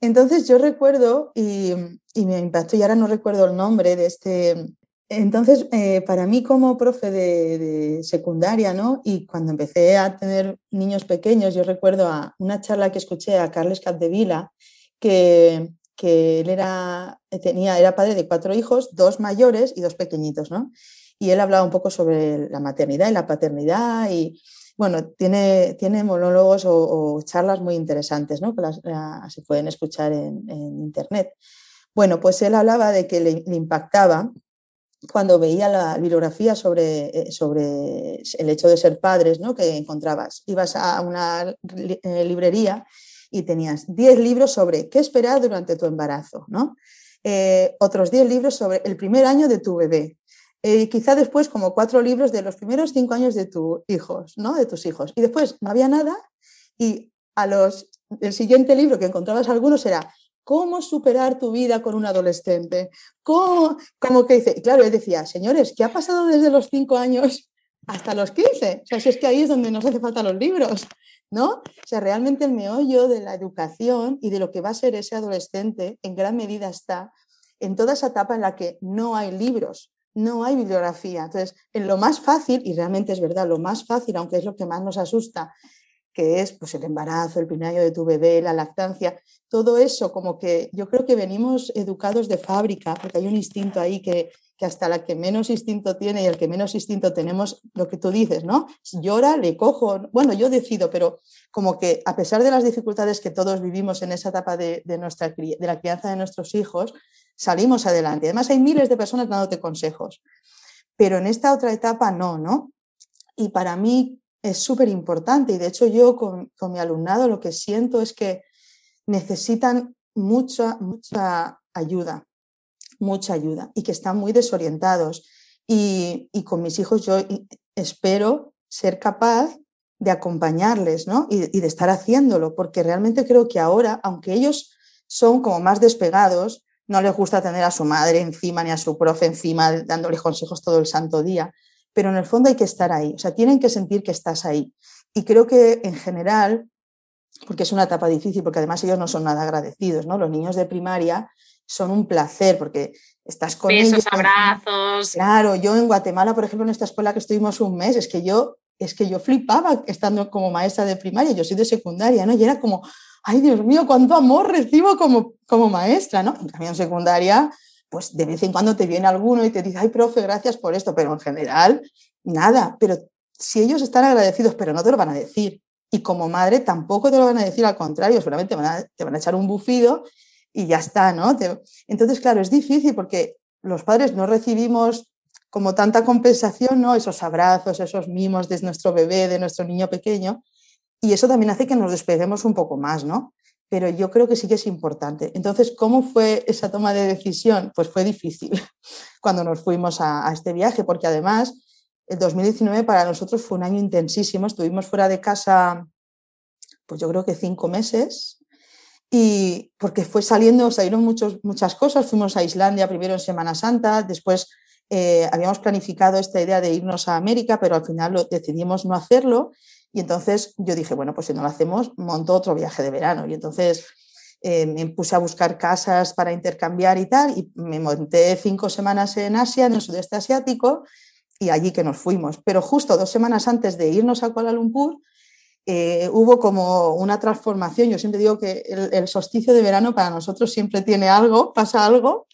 Entonces yo recuerdo, y, y me impactó, y ahora no recuerdo el nombre de este, entonces, eh, para mí como profe de, secundaria, ¿no? Y cuando empecé a tener niños pequeños, yo recuerdo a una charla que escuché a Carles Capdevila, que, que él era, tenía, era padre de cuatro hijos, dos mayores y dos pequeñitos, ¿no? Y él hablaba un poco sobre la maternidad y la paternidad y, bueno, tiene, tiene monólogos o, charlas muy interesantes, ¿no? Que se pueden escuchar en, internet. Bueno, pues él hablaba de que le impactaba cuando veía la bibliografía sobre, eh, sobre el hecho de ser padres, ¿no? que encontrabas, ibas a una eh, librería y tenías 10 libros sobre qué esperar durante tu embarazo, ¿no? Eh, otros 10 libros sobre el primer año de tu bebé, quizá después como cuatro libros de los primeros cinco años de tus hijos, ¿no? de tus hijos. Y después no había nada y a los, el siguiente libro que encontrabas algunos era ¿Cómo superar tu vida con un adolescente? ¿Cómo? Como que dice, claro, él decía, señores, ¿qué ha pasado desde los cinco años hasta los 15? O sea, si es que ahí es donde nos hace falta los libros, ¿no? O sea, realmente el meollo de la educación y de lo que va a ser ese adolescente en gran medida está en toda esa etapa en la que no hay libros, no hay bibliografía. Entonces, en lo más fácil, y realmente es verdad, lo más fácil, aunque es lo que más nos asusta, que es pues, el embarazo, el primer de tu bebé, la lactancia, todo eso como que yo creo que venimos educados de fábrica, porque hay un instinto ahí que, que hasta la que menos instinto tiene y el que menos instinto tenemos, lo que tú dices, ¿no? Llora, le cojo, bueno, yo decido, pero como que a pesar de las dificultades que todos vivimos en esa etapa de, de nuestra, de la crianza de nuestros hijos, salimos adelante. Además hay miles de personas dándote consejos, pero en esta otra etapa no, ¿no? Y para mí es súper importante y de hecho yo con, mi alumnado lo que siento es que necesitan mucha, mucha ayuda, mucha ayuda y que están muy desorientados. Y, con mis hijos yo espero ser capaz de acompañarles ¿no? y, y, de estar haciéndolo, porque realmente creo que ahora, aunque ellos son como más despegados, no les gusta tener a su madre encima ni a su profe encima dándole consejos todo el santo día, pero en el fondo hay que estar ahí, o sea, tienen que sentir que estás ahí. Y creo que en general, porque es una etapa difícil, porque además ellos no son nada agradecidos, ¿no? Los niños de primaria son un placer porque estás con ellos. abrazos. Claro, yo en Guatemala, por ejemplo, en esta escuela que estuvimos un mes, es que yo es que yo flipaba estando como maestra de primaria, yo soy de secundaria, ¿no? Y era como, ay Dios mío, cuánto amor recibo como, como maestra, ¿no? En cambio, en secundaria pues de vez en cuando te viene alguno y te dice, ay, profe, gracias por esto, pero en general, nada. Pero si ellos están agradecidos, pero no te lo van a decir, y como madre tampoco te lo van a decir, al contrario, seguramente te van a, te van a echar un bufido y ya está, ¿no? entonces, claro, es difícil porque los padres no recibimos como tanta compensación, ¿no? Esos abrazos, esos mimos de nuestro bebé, de nuestro niño pequeño, y eso también hace que nos despeguemos un poco más, ¿no? pero yo creo que sí que es importante. Entonces, ¿cómo fue esa toma de decisión? Pues fue difícil cuando nos fuimos a, este viaje, porque además el 2019 para nosotros fue un año intensísimo. Estuvimos fuera de casa, pues yo creo que cinco meses, y porque fue saliendo, salieron muchos, muchas cosas. Fuimos a Islandia primero en Semana Santa, después eh, habíamos planificado esta idea de irnos a América, pero al final decidimos no hacerlo y entonces yo dije, bueno, pues si no lo hacemos, monto otro viaje de verano. Y entonces eh, me puse a buscar casas para intercambiar y tal, y me monté cinco semanas en Asia, en el sudeste asiático, y allí que nos fuimos. Pero justo dos semanas antes de irnos a Kuala Lumpur, eh, hubo como una transformación. Yo siempre digo que el, el, solsticio de verano para nosotros siempre tiene algo, pasa algo.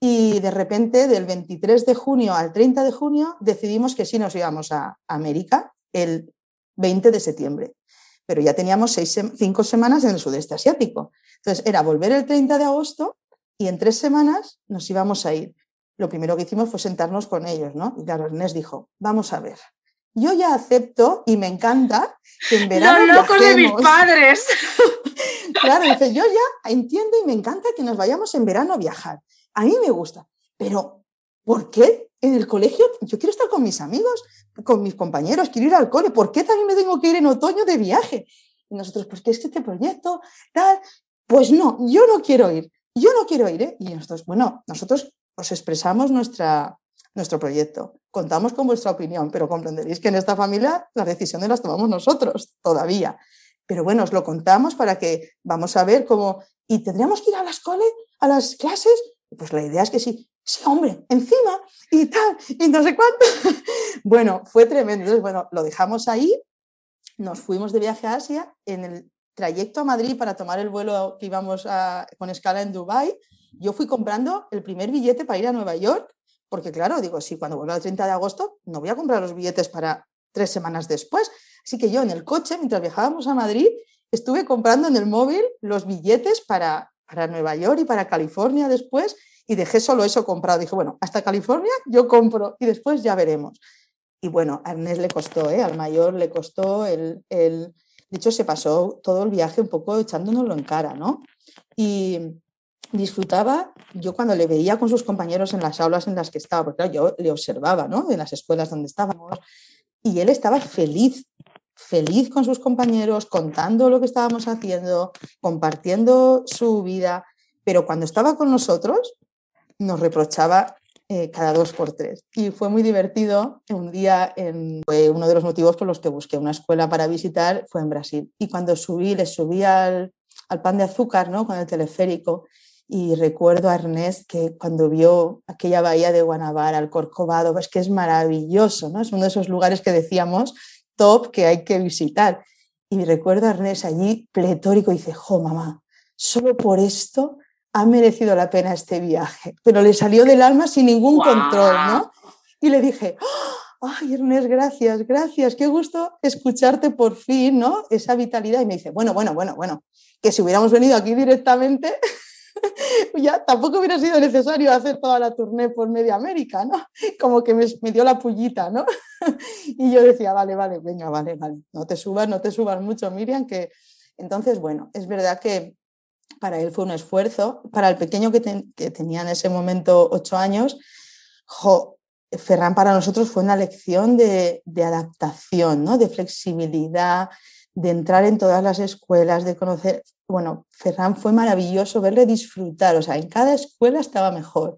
Y de repente, del 23 de junio al 30 de junio, decidimos que sí nos íbamos a América el 20 de septiembre. Pero ya teníamos seis, cinco semanas en el sudeste asiático. Entonces, era volver el 30 de agosto y en tres semanas nos íbamos a ir. Lo primero que hicimos fue sentarnos con ellos, ¿no? Y claro, Ernest dijo, vamos a ver, yo ya acepto y me encanta que en verano. Los locos de mis padres. claro, dice, yo ya entiendo y me encanta que nos vayamos en verano a viajar. A mí me gusta, pero ¿por qué en el colegio yo quiero estar con mis amigos, con mis compañeros, quiero ir al cole? ¿Por qué también me tengo que ir en otoño de viaje? Y nosotros, pues, ¿qué es este proyecto? Tal. Pues no, yo no quiero ir. Yo no quiero ir. ¿eh? Y nosotros, bueno, nosotros os expresamos nuestra, nuestro proyecto. Contamos con vuestra opinión, pero comprenderéis que en esta familia las decisiones las tomamos nosotros todavía. Pero bueno, os lo contamos para que vamos a ver cómo... ¿Y tendríamos que ir a las cole, a las clases? Pues la idea es que sí. Sí, hombre, encima y tal, y no sé cuánto. bueno, fue tremendo. Bueno, lo dejamos ahí, nos fuimos de viaje a Asia. En el trayecto a Madrid para tomar el vuelo que íbamos a, con escala en Dubái, yo fui comprando el primer billete para ir a Nueva York porque claro, digo, sí, cuando vuelva el 30 de agosto no voy a comprar los billetes para tres semanas después. Así que yo en el coche, mientras viajábamos a Madrid, estuve comprando en el móvil los billetes para, para Nueva York y para California después y dejé solo eso comprado. Dije, bueno, hasta California yo compro y después ya veremos. Y bueno, a Ernest le costó, ¿eh? al mayor le costó el, el... De hecho, se pasó todo el viaje un poco echándonoslo en cara, ¿no? Y, disfrutaba, yo cuando le veía con sus compañeros en las aulas en las que estaba, porque claro, yo le observaba, ¿no? En las escuelas donde estábamos, y él estaba feliz, feliz con sus compañeros, contando lo que estábamos haciendo, compartiendo su vida, pero cuando estaba con nosotros nos reprochaba eh, cada dos por tres. Y fue muy divertido. Un día, en, uno de los motivos por los que busqué una escuela para visitar, fue en Brasil. Y cuando subí, le subí al, al pan de azúcar, ¿no? Con el teleférico y recuerdo a Ernest que cuando vio aquella bahía de Guanabara, el Corcovado, es que es maravilloso, ¿no? Es uno de esos lugares que decíamos top que hay que visitar. Y recuerdo a Ernest allí pletórico y dice, jo, mamá, solo por esto ha merecido la pena este viaje. Pero le salió del alma sin ningún control, ¿no? Y le dije, ay, Ernest, gracias, gracias, qué gusto escucharte por fin, ¿no? Esa vitalidad. Y me dice, bueno, bueno, bueno, bueno, que si hubiéramos venido aquí directamente, ya tampoco hubiera sido necesario hacer toda la tournée por media América, ¿no? Como que me, me, dio la pullita, ¿no? y yo decía, vale, vale, venga, vale, vale, no te subas, no te subas mucho, Miriam, que entonces, bueno, es verdad que para él fue un esfuerzo, para el pequeño que, te, que tenía en ese momento ocho años, jo, Ferran para nosotros fue una lección de, de adaptación, ¿no? de flexibilidad, de entrar en todas las escuelas, de conocer, bueno, Ferran fue maravilloso verle disfrutar, o sea, en cada escuela estaba mejor,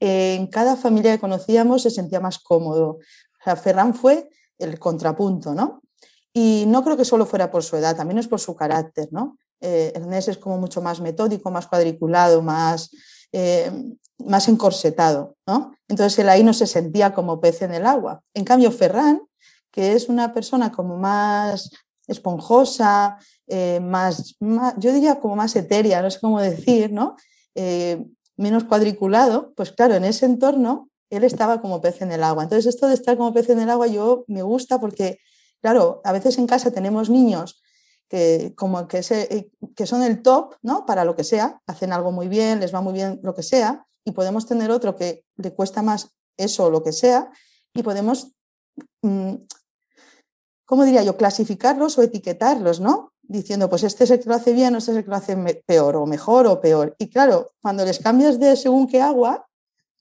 en cada familia que conocíamos se sentía más cómodo. O sea, Ferran fue el contrapunto, ¿no? Y no creo que solo fuera por su edad, también es por su carácter, ¿no? Eh, es como mucho más metódico, más cuadriculado, más, eh, más encorsetado, ¿no? Entonces él ahí no se sentía como pez en el agua. En cambio, Ferran, que es una persona como más esponjosa, eh, más, más, yo diría como más etérea, no sé cómo decir, ¿no? Eh, menos cuadriculado, pues claro, en ese entorno él estaba como pez en el agua. Entonces esto de estar como pez en el agua yo me gusta porque, claro, a veces en casa tenemos niños que, como que, eh, que son el top, ¿no? Para lo que sea, hacen algo muy bien, les va muy bien lo que sea, y podemos tener otro que le cuesta más eso o lo que sea, y podemos mm, ¿cómo diría yo? Clasificarlos o etiquetarlos, ¿no? Diciendo, pues este es el que lo hace bien o este es el que lo hace peor o mejor o peor. Y claro, cuando les cambias de según qué agua,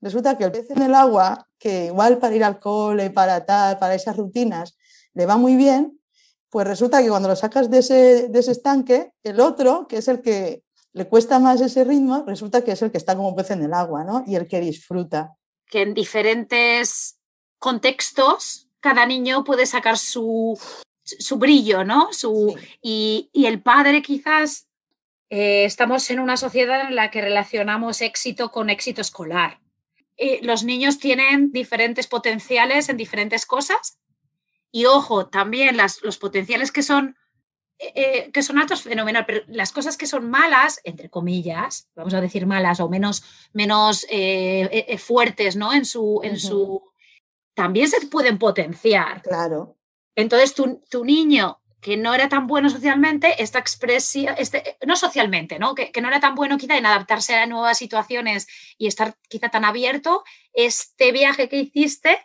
resulta que el pez en el agua, que igual para ir al cole, para tal, para esas rutinas, le va muy bien, pues resulta que cuando lo sacas de ese, de ese estanque, el otro, que es el que le cuesta más ese ritmo, resulta que es el que está como pez en el agua, ¿no? Y el que disfruta. Que en diferentes contextos cada niño puede sacar su, su brillo, ¿no? Su, sí. y, y, el padre quizás eh, estamos en una sociedad en la que relacionamos éxito con éxito escolar. los niños tienen diferentes potenciales en diferentes cosas y ojo, también los potenciales que son, eh, que son altos, fenomenal, pero las cosas que son malas, entre comillas, vamos a decir malas o menos, menos fuertes ¿no? en, su, en su... También se pueden potenciar. Claro. Entonces, tu, tu niño que no era tan bueno socialmente, esta expresión, este, no socialmente, ¿no? Que, no era tan bueno quizá en adaptarse a nuevas situaciones y estar quizá tan abierto, este viaje que hiciste,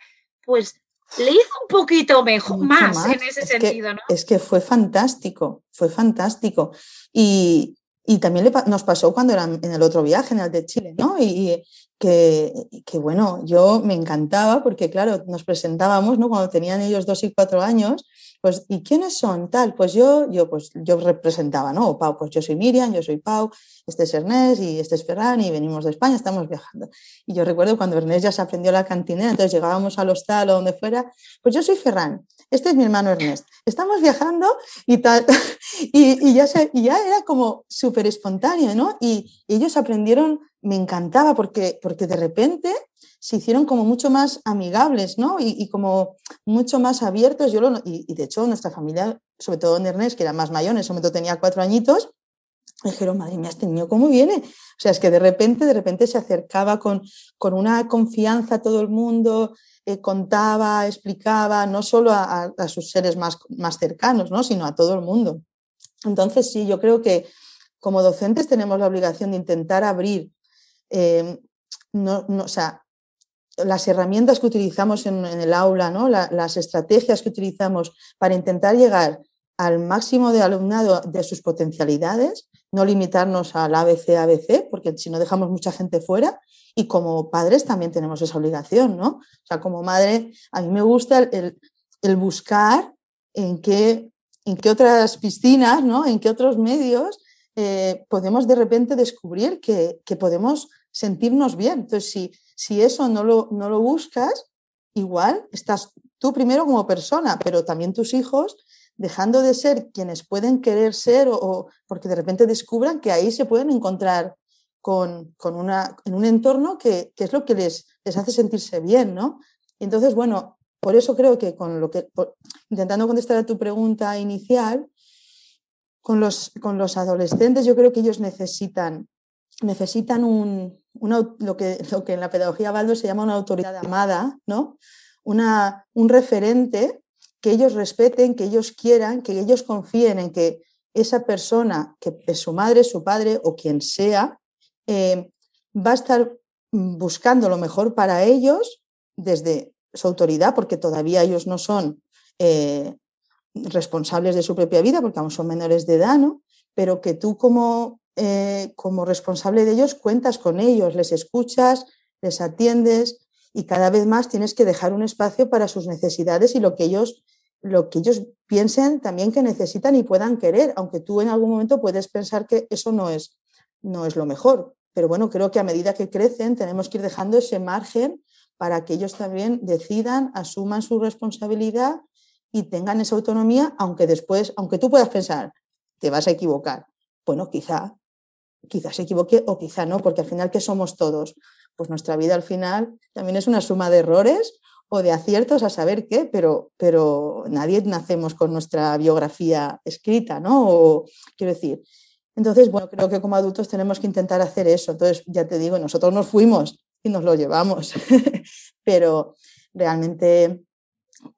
pues le hizo un poquito mejor, más, en ese sentido, ¿no? Es que fue fantástico, fue fantástico. Y, también nos pasó cuando era en el otro viaje, en el de Chile, ¿no? Y, que, que, bueno, yo me encantaba porque, claro, nos presentábamos, ¿no? Cuando tenían ellos dos y cuatro años, pues, ¿y quiénes son? Tal, pues yo, yo, pues, yo representaba, ¿no? O Pau, pues yo soy Miriam, yo soy Pau, este es Ernest y este es Ferran y venimos de España, estamos viajando. Y yo recuerdo cuando Ernest ya se aprendió la cantinera, entonces llegábamos al hostal o donde fuera, pues yo soy Ferran, este es mi hermano Ernest, estamos viajando y tal, y, ya, se, y ya era como súper espontáneo, ¿no? Y, y ellos aprendieron, me encantaba porque, porque de repente se hicieron como mucho más amigables, ¿no? Y, como mucho más abiertos. Yo y, de hecho, nuestra familia, sobre todo en Ernest, que era más mayor, en ese momento tenía cuatro añitos, dijeron, madre mía, este niño, ¿cómo viene? O sea, es que de repente, de repente se acercaba con, con una confianza a todo el mundo, eh, contaba, explicaba, no solo a, sus seres más, más cercanos, ¿no? sino a todo el mundo. Entonces, sí, yo creo que como docentes tenemos la obligación de intentar abrir, eh, no, o sea, las herramientas que utilizamos en, el aula, ¿no? las estrategias que utilizamos para intentar llegar al máximo de alumnado de sus potencialidades, no limitarnos al ABC, ABC, porque si no dejamos mucha gente fuera, y como padres también tenemos esa obligación, ¿no? O sea, como madre, a mí me gusta el, buscar en qué, en qué otras piscinas, ¿no? En qué otros medios eh, podemos de repente descubrir que, que podemos sentirnos bien. Entonces, si, si eso no lo, no lo buscas, igual estás tú primero como persona, pero también tus hijos dejando de ser quienes pueden querer ser o, porque de repente descubran que ahí se pueden encontrar con, una, en un entorno que, es lo que les, les hace sentirse bien, ¿no? entonces, bueno, por eso creo que con lo que, intentando contestar a tu pregunta inicial, con los, con los adolescentes yo creo que ellos necesitan, necesitan un, lo, que, lo que en la pedagogía Baldo se llama una autoridad amada, ¿no? Una, un referente que ellos respeten, que ellos quieran, que ellos confíen en que esa persona, que es su madre, su padre o quien sea, eh, va a estar buscando lo mejor para ellos desde su autoridad, porque todavía ellos no son eh, responsables de su propia vida, porque aún son menores de edad, ¿no? pero que tú como eh, como responsable de ellos cuentas con ellos, les escuchas, les atiendes y cada vez más tienes que dejar un espacio para sus necesidades y lo que ellos lo que ellos piensen también que necesitan y puedan querer, aunque tú en algún momento puedes pensar que eso no es, no es lo mejor. Pero bueno, creo que a medida que crecen tenemos que ir dejando ese margen para que ellos también decidan, asuman su responsabilidad y tengan esa autonomía, aunque después, aunque tú puedas pensar, te vas a equivocar. Bueno, quizá quizás se equivoque o quizá no, porque al final, ¿qué somos todos? Pues nuestra vida al final también es una suma de errores o de aciertos a saber qué, pero, pero nadie nacemos con nuestra biografía escrita, ¿no? O, quiero decir, entonces, bueno, creo que como adultos tenemos que intentar hacer eso. Entonces, ya te digo, nosotros nos fuimos y nos lo llevamos, pero realmente,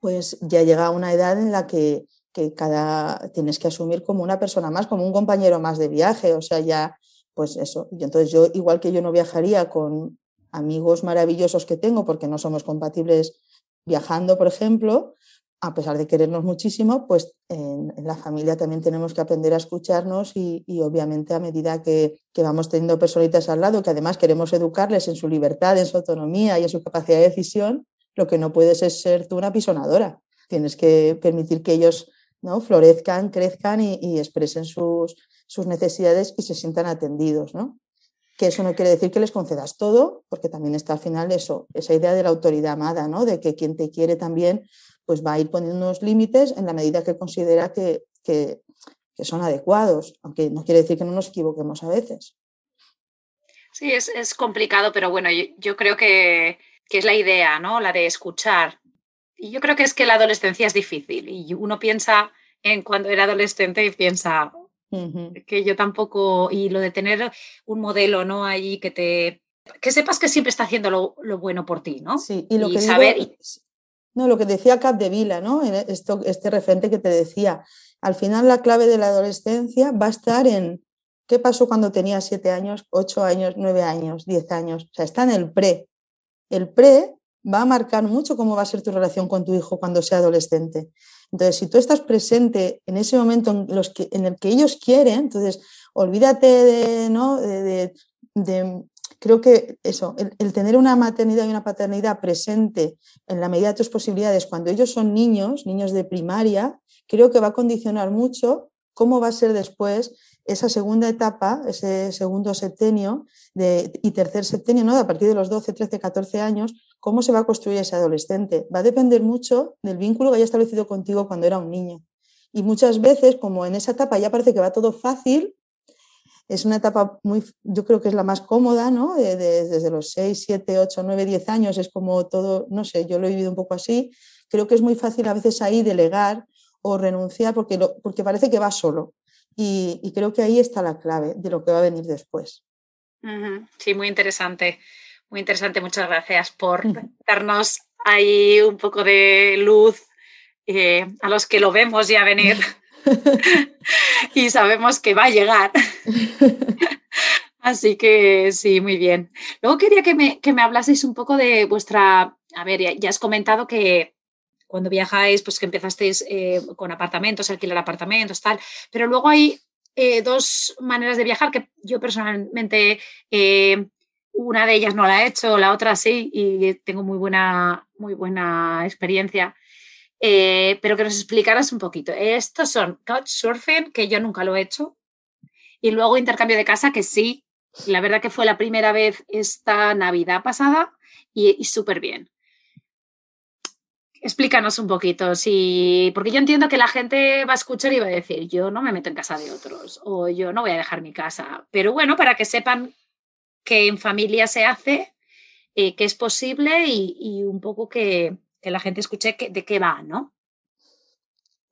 pues ya llega una edad en la que, que cada tienes que asumir como una persona más, como un compañero más de viaje, o sea, ya pues eso. Y entonces yo, igual que yo no viajaría con amigos maravillosos que tengo porque no somos compatibles viajando, por ejemplo, a pesar de querernos muchísimo, pues en, la familia también tenemos que aprender a escucharnos y, obviamente a medida que, que, vamos teniendo personitas al lado, que además queremos educarles en su libertad, en su autonomía y en su capacidad de decisión, lo que no puedes es ser tú una pisonadora. Tienes que permitir que ellos ¿no? florezcan, crezcan y expresen sus, sus necesidades y se sientan atendidos, ¿no? Que eso no quiere decir que les concedas todo, porque también está al final eso, esa idea de la autoridad amada, ¿no? De que quien te quiere también pues va a ir poniendo unos límites en la medida que considera que, que son adecuados, aunque no quiere decir que no nos equivoquemos a veces. Sí, es, complicado, pero bueno, yo, creo que, es la idea, ¿no? La de escuchar. Y yo creo que es que la adolescencia es difícil y uno piensa en cuando era adolescente y piensa que yo tampoco, y lo de tener un modelo, ¿no? Allí que te, que sepas que siempre está haciendo lo, bueno por ti, ¿no? Sí, y lo que saber... No, lo que decía Capdevila, ¿no? Esto, este referente que te decía, al final la clave de la adolescencia va a estar en qué pasó cuando tenía siete años, ocho años, nueve años, diez años. O sea, está en el pre. El pre va a marcar mucho cómo va a ser tu relación con tu hijo cuando sea adolescente. Entonces, si tú estás presente en ese momento en, los que, el que ellos quieren, entonces olvídate de, ¿no? de, creo que eso, el, tener una maternidad y una paternidad presente en la medida de tus posibilidades cuando ellos son niños, niños de primaria, creo que va a condicionar mucho cómo va a ser después esa segunda etapa, ese segundo septenio de, y tercer septenio, ¿no? a partir de los 12, 13, 14 años, cómo se va a construir ese adolescente. Va a depender mucho del vínculo que haya establecido contigo cuando era un niño. Y muchas veces, como en esa etapa ya parece que va todo fácil, es una etapa muy, yo creo que es la más cómoda, ¿no? desde los 6, 7, 8, 9, 10 años es como todo, no sé, yo lo he vivido un poco así. Creo que es muy fácil a veces ahí delegar o renunciar porque, porque parece que va solo. Y, creo que ahí está la clave de lo que va a venir después. Sí, muy interesante. Muy interesante. Muchas gracias por darnos ahí un poco de luz eh, a los que lo vemos ya venir. y sabemos que va a llegar. Así que sí, muy bien. Luego quería que me, que me hablaseis un poco de vuestra, a ver, ya, has comentado que cuando viajáis, pues que empezasteis eh, con apartamentos, alquilar apartamentos, tal, pero luego hay eh, dos maneras de viajar que yo personalmente, eh, una de ellas no la he hecho, la otra sí, y tengo muy buena, muy buena experiencia. Eh, pero que nos explicaras un poquito. Estos son Couchsurfing, que yo nunca lo he hecho, y luego intercambio de casa, que sí, la verdad que fue la primera vez esta Navidad pasada y, súper bien. Explícanos un poquito, sí, porque yo entiendo que la gente va a escuchar y va a decir, yo no me meto en casa de otros o yo no voy a dejar mi casa, pero bueno, para que sepan que en familia se hace, eh, que es posible y un poco que, la gente escuche de qué va, ¿no?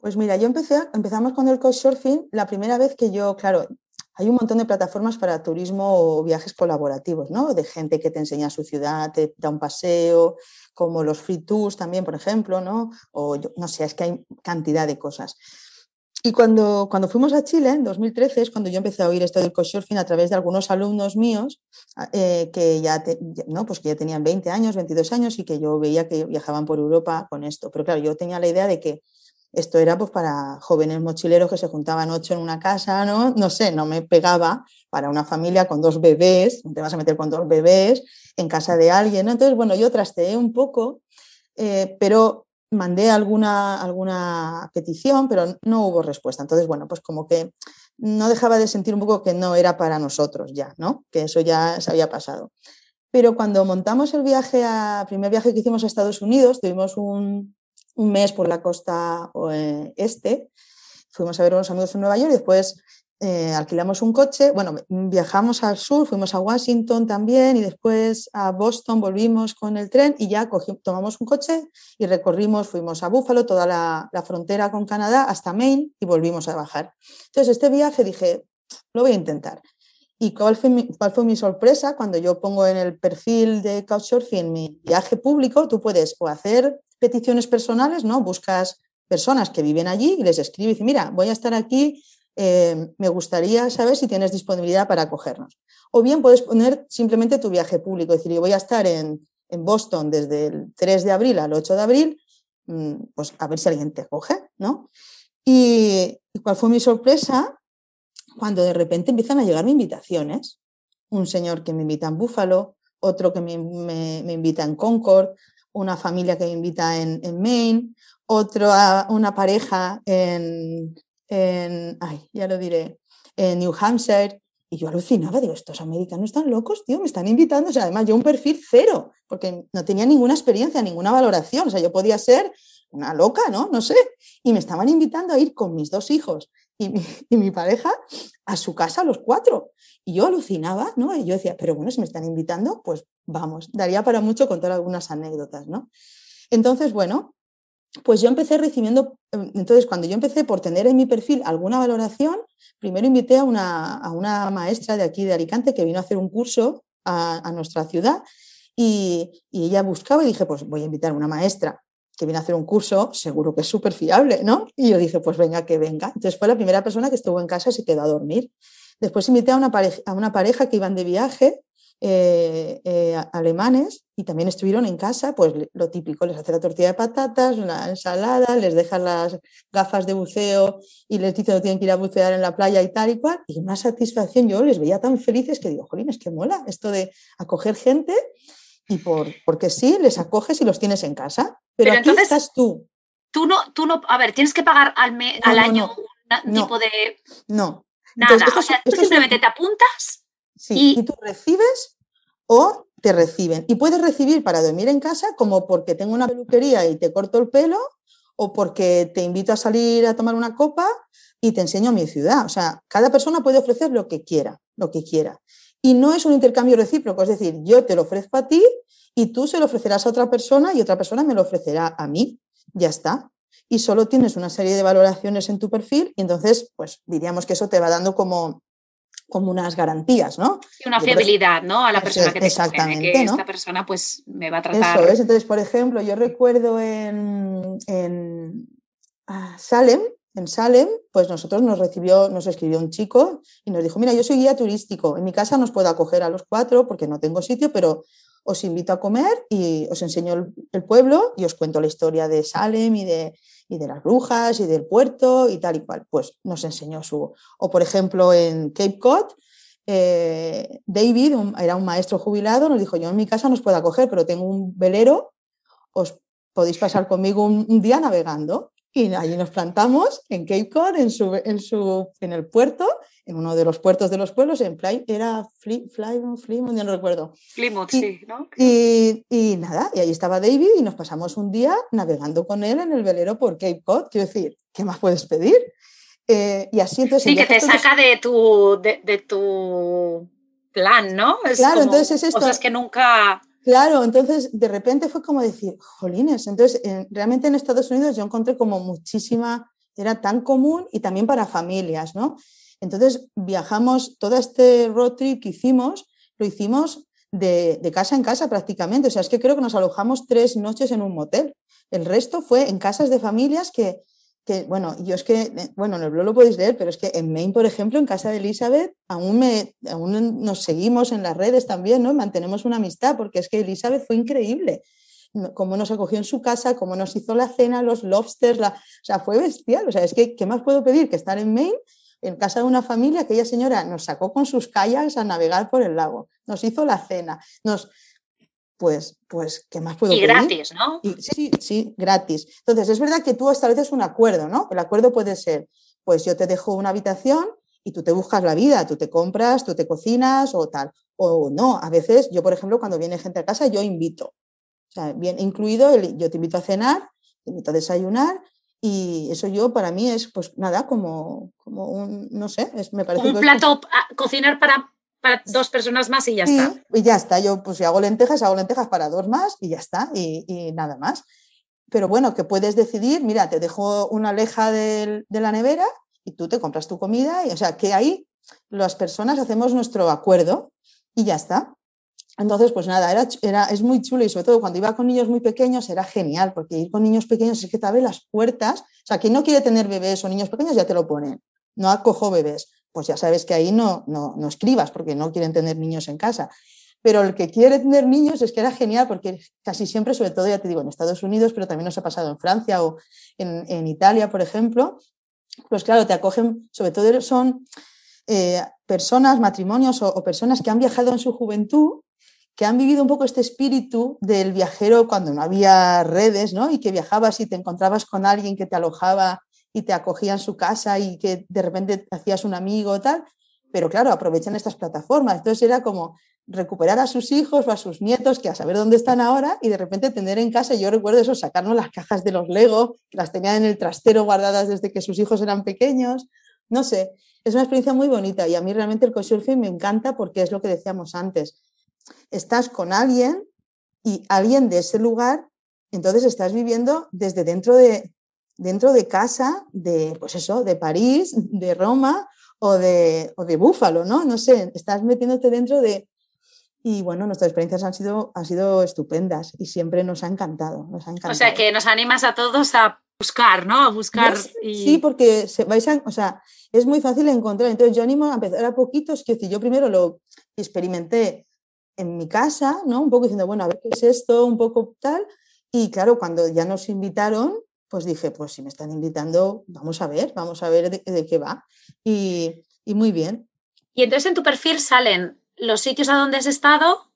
Pues mira, yo empecé, empezamos con el Couchsurfing la primera vez que yo, claro, hay un montón de plataformas para turismo o viajes colaborativos, ¿no? De gente que te enseña su ciudad, te da un paseo, como los free tours también, por ejemplo, ¿no? O no sé, es que hay cantidad de cosas. Y cuando, cuando fuimos a Chile, en 2013, es cuando yo empecé a oír esto del couchsurfing a través de algunos alumnos míos eh, que, ya ¿no? pues que ya tenían 20 años, 22 años y que yo veía que viajaban por Europa con esto. Pero claro, yo tenía la idea de que esto era pues para jóvenes mochileros que se juntaban ocho en una casa, ¿no? No sé, no me pegaba para una familia con dos bebés, te vas a meter con dos bebés en casa de alguien, Entonces, bueno, yo trasteé un poco, eh, pero mandé alguna, alguna petición, pero no hubo respuesta. Entonces, bueno, pues como que no dejaba de sentir un poco que no era para nosotros ya, ¿no? Que eso ya se había pasado. Pero cuando montamos el viaje, a, primer viaje que hicimos a Estados Unidos, tuvimos un, un mes por la costa eh, este, fuimos a ver a unos amigos en Nueva York y después eh, alquilamos un coche, bueno, viajamos al sur, fuimos a Washington también y después a Boston volvimos con el tren y ya tomamos un coche y recorrimos, fuimos a Buffalo, toda la, frontera con Canadá hasta Maine y volvimos a bajar. Entonces, este viaje dije, lo voy a intentar. ¿Y cuál fue, mi, cuál fue mi sorpresa? Cuando yo pongo en el perfil de Couchsurfing mi viaje público, tú puedes o hacer peticiones personales, ¿no? Buscas personas que viven allí y les escribes y mira, voy a estar aquí eh, me gustaría saber si tienes disponibilidad para acogernos. O bien puedes poner simplemente tu viaje público, es decir, yo voy a estar en, Boston desde el 3 de abril al 8 de abril, mm, pues a ver si alguien te acoge, ¿no? Y, cuál fue mi sorpresa cuando de repente empiezan a llegarme invitaciones. Un señor que me invita en Buffalo, otro que me, invita en Concord, una familia que me invita en, Maine, otro, una pareja en, en, ay, ya lo diré, en New Hampshire. Y yo alucinaba, digo, estos americanos están locos, tío, me están invitando. O sea, además yo un perfil cero, porque no tenía ninguna experiencia, ninguna valoración. O sea, yo podía ser una loca, ¿no? No sé. Y me estaban invitando a ir con mis dos hijos y mi, pareja a su casa los cuatro. Y yo alucinaba, ¿no? Y yo decía, pero bueno, si me están invitando, pues vamos, daría para mucho contar algunas anécdotas, ¿no? Entonces, bueno, pues yo empecé recibiendo, entonces cuando yo empecé por tener en mi perfil alguna valoración, primero invité a una, a una maestra de aquí de Alicante que vino a hacer un curso a, nuestra ciudad y, y, ella buscaba y dije, pues voy a invitar a una maestra que viene a hacer un curso, seguro que es súper fiable, ¿no? Y yo dije, pues venga, que venga. Entonces fue la primera persona que estuvo en casa y se quedó a dormir. Después invité a una pareja, a una pareja que iban de viaje, eh, eh, alemanes, y también estuvieron en casa, pues lo típico, les hace la tortilla de patatas, una ensalada, les dejan las gafas de buceo y les dice que tienen que ir a bucear en la playa y tal y cual. Y una satisfacción, yo les veía tan felices que digo, jolín, es que mola esto de acoger gente y por, porque sí, les acoges y los tienes en casa. Pero, aquí entonces, estás tú. Tú no, tú no, a ver, tienes que pagar al, al año un tipo de. No. Nada, o sea, tú simplemente te apuntas. Sí, y... tú recibes o te reciben. Y puedes recibir para dormir en casa como porque tengo una peluquería y te corto el pelo o porque te invito a salir a tomar una copa y te enseño mi ciudad. O sea, cada persona puede ofrecer lo que quiera, lo que quiera. Y no es un intercambio recíproco, es decir, yo te lo ofrezco a ti y tú se lo ofrecerás a otra persona y otra persona me lo ofrecerá a mí. Ya está. Y solo tienes una serie de valoraciones en tu perfil y entonces, pues diríamos que eso te va dando como, como unas garantías, ¿no? Y una fiabilidad, ¿no? A la persona que te Exactamente, que esta persona pues me va a tratar. Eso es. Entonces, por ejemplo, yo recuerdo en, en ah, Salem, en Salem, pues nosotros nos recibió, nos escribió un chico y nos dijo, mira, yo soy guía turístico, en mi casa nos puedo acoger a los cuatro porque no tengo sitio, pero os invito a comer y os enseño el, pueblo y os cuento la historia de Salem y de, y de las brujas y del puerto y tal y cual. Pues nos enseñó su... O por ejemplo en Cape Cod, eh, David, era un maestro jubilado, nos dijo, yo en mi casa no os puedo acoger, pero tengo un velero, os podéis pasar conmigo un día navegando. Y allí nos plantamos en Cape Cod, en, su, en, su, en el puerto, en uno de los puertos de los pueblos, en Play, era Plymouth, Plymouth, no recuerdo. Plymouth, sí, ¿no? Y, y, nada, y ahí estaba David y nos pasamos un día navegando con él en el velero por Cape Cod. Quiero decir, ¿qué más puedes pedir? Eh, y así entonces... Sí, que te saca de tu, de, de, tu plan, ¿no? Es claro, entonces es esto. Cosas que nunca Claro, entonces de repente fue como decir, jolines, entonces realmente en Estados Unidos yo encontré como muchísima, era tan común y también para familias, ¿no? Entonces viajamos, todo este road trip que hicimos, lo hicimos de, casa en casa prácticamente, o sea, es que creo que nos alojamos tres noches en un motel, el resto fue en casas de familias que que, bueno, yo es que, eh, bueno, en el blog lo podéis leer, pero es que en Maine, por ejemplo, en casa de Elizabeth, aún, me, aún nos seguimos en las redes también, ¿no? Mantenemos una amistad, porque es que Elizabeth fue increíble. Cómo nos acogió en su casa, cómo nos hizo la cena, los lobsters, la, o sea, fue bestial. O sea, es que, ¿qué más puedo pedir que estar en Maine? En casa de una familia, aquella señora nos sacó con sus kayaks a navegar por el lago, nos hizo la cena, nos, pues, pues, ¿qué más puedo Y gratis, ¿no? sí, sí, gratis. Entonces, es verdad que tú estableces un acuerdo, ¿no? El acuerdo puede ser, pues yo te dejo una habitación y tú te buscas la vida, tú te compras, tú te cocinas o tal. O no, a veces yo, por ejemplo, cuando viene gente a casa, yo invito. O sea, bien incluido, el, yo te invito a cenar, te invito a desayunar y eso yo para mí es, pues nada, como, como un, no sé, es, me parece... Un plato, cocinar para para dos personas más y ya está. Y ya está, yo pues si hago lentejas, hago lentejas para dos más y ya está, y, nada más. Pero bueno, que puedes decidir, mira, te dejo una leja de, la nevera y tú te compras tu comida, y o sea, que ahí las personas hacemos nuestro acuerdo y ya está. Entonces, pues nada, era, era, es muy chulo y sobre todo cuando iba con niños muy pequeños era genial, porque ir con niños pequeños es que te abre las puertas. O sea, quien no quiere tener bebés o niños pequeños ya te lo ponen. No acojo bebés pues ya sabes que ahí no, no, no escribas porque no quieren tener niños en casa. Pero el que quiere tener niños es que era genial porque casi siempre, sobre todo, ya te digo, en Estados Unidos, pero también nos ha pasado en Francia o en, en Italia, por ejemplo, pues claro, te acogen, sobre todo son eh, personas, matrimonios o, o, personas que han viajado en su juventud, que han vivido un poco este espíritu del viajero cuando no había redes, ¿no? Y que viajabas y te encontrabas con alguien que te alojaba y te acogía en su casa y que de repente hacías un amigo tal, pero claro, aprovechan estas plataformas. Entonces era como recuperar a sus hijos o a sus nietos, que a saber dónde están ahora, y de repente tener en casa, yo recuerdo eso, sacarnos las cajas de los Lego, que las tenían en el trastero guardadas desde que sus hijos eran pequeños, no sé, es una experiencia muy bonita y a mí realmente el couchsurfing me encanta porque es lo que decíamos antes. Estás con alguien y alguien de ese lugar, entonces estás viviendo desde dentro de, dentro de casa de, pues eso, de París, de Roma o de, o de Búfalo, ¿no? No sé, estás metiéndote dentro de... Y bueno, nuestras experiencias han sido, han sido estupendas y siempre nos ha encantado, nos ha encantado. O sea, que nos animas a todos a buscar, ¿no? A buscar. Y... Sí, porque se, vais a, o sea, es muy fácil encontrar. Entonces yo animo a empezar a poquitos, que yo primero lo experimenté en mi casa, ¿no? Un poco diciendo, bueno, a ver qué es esto, un poco tal. Y claro, cuando ya nos invitaron, pues dije, pues si me están invitando, vamos a ver, vamos a ver de, qué va. Y, y, muy bien. Y entonces en tu perfil salen los sitios a donde has estado.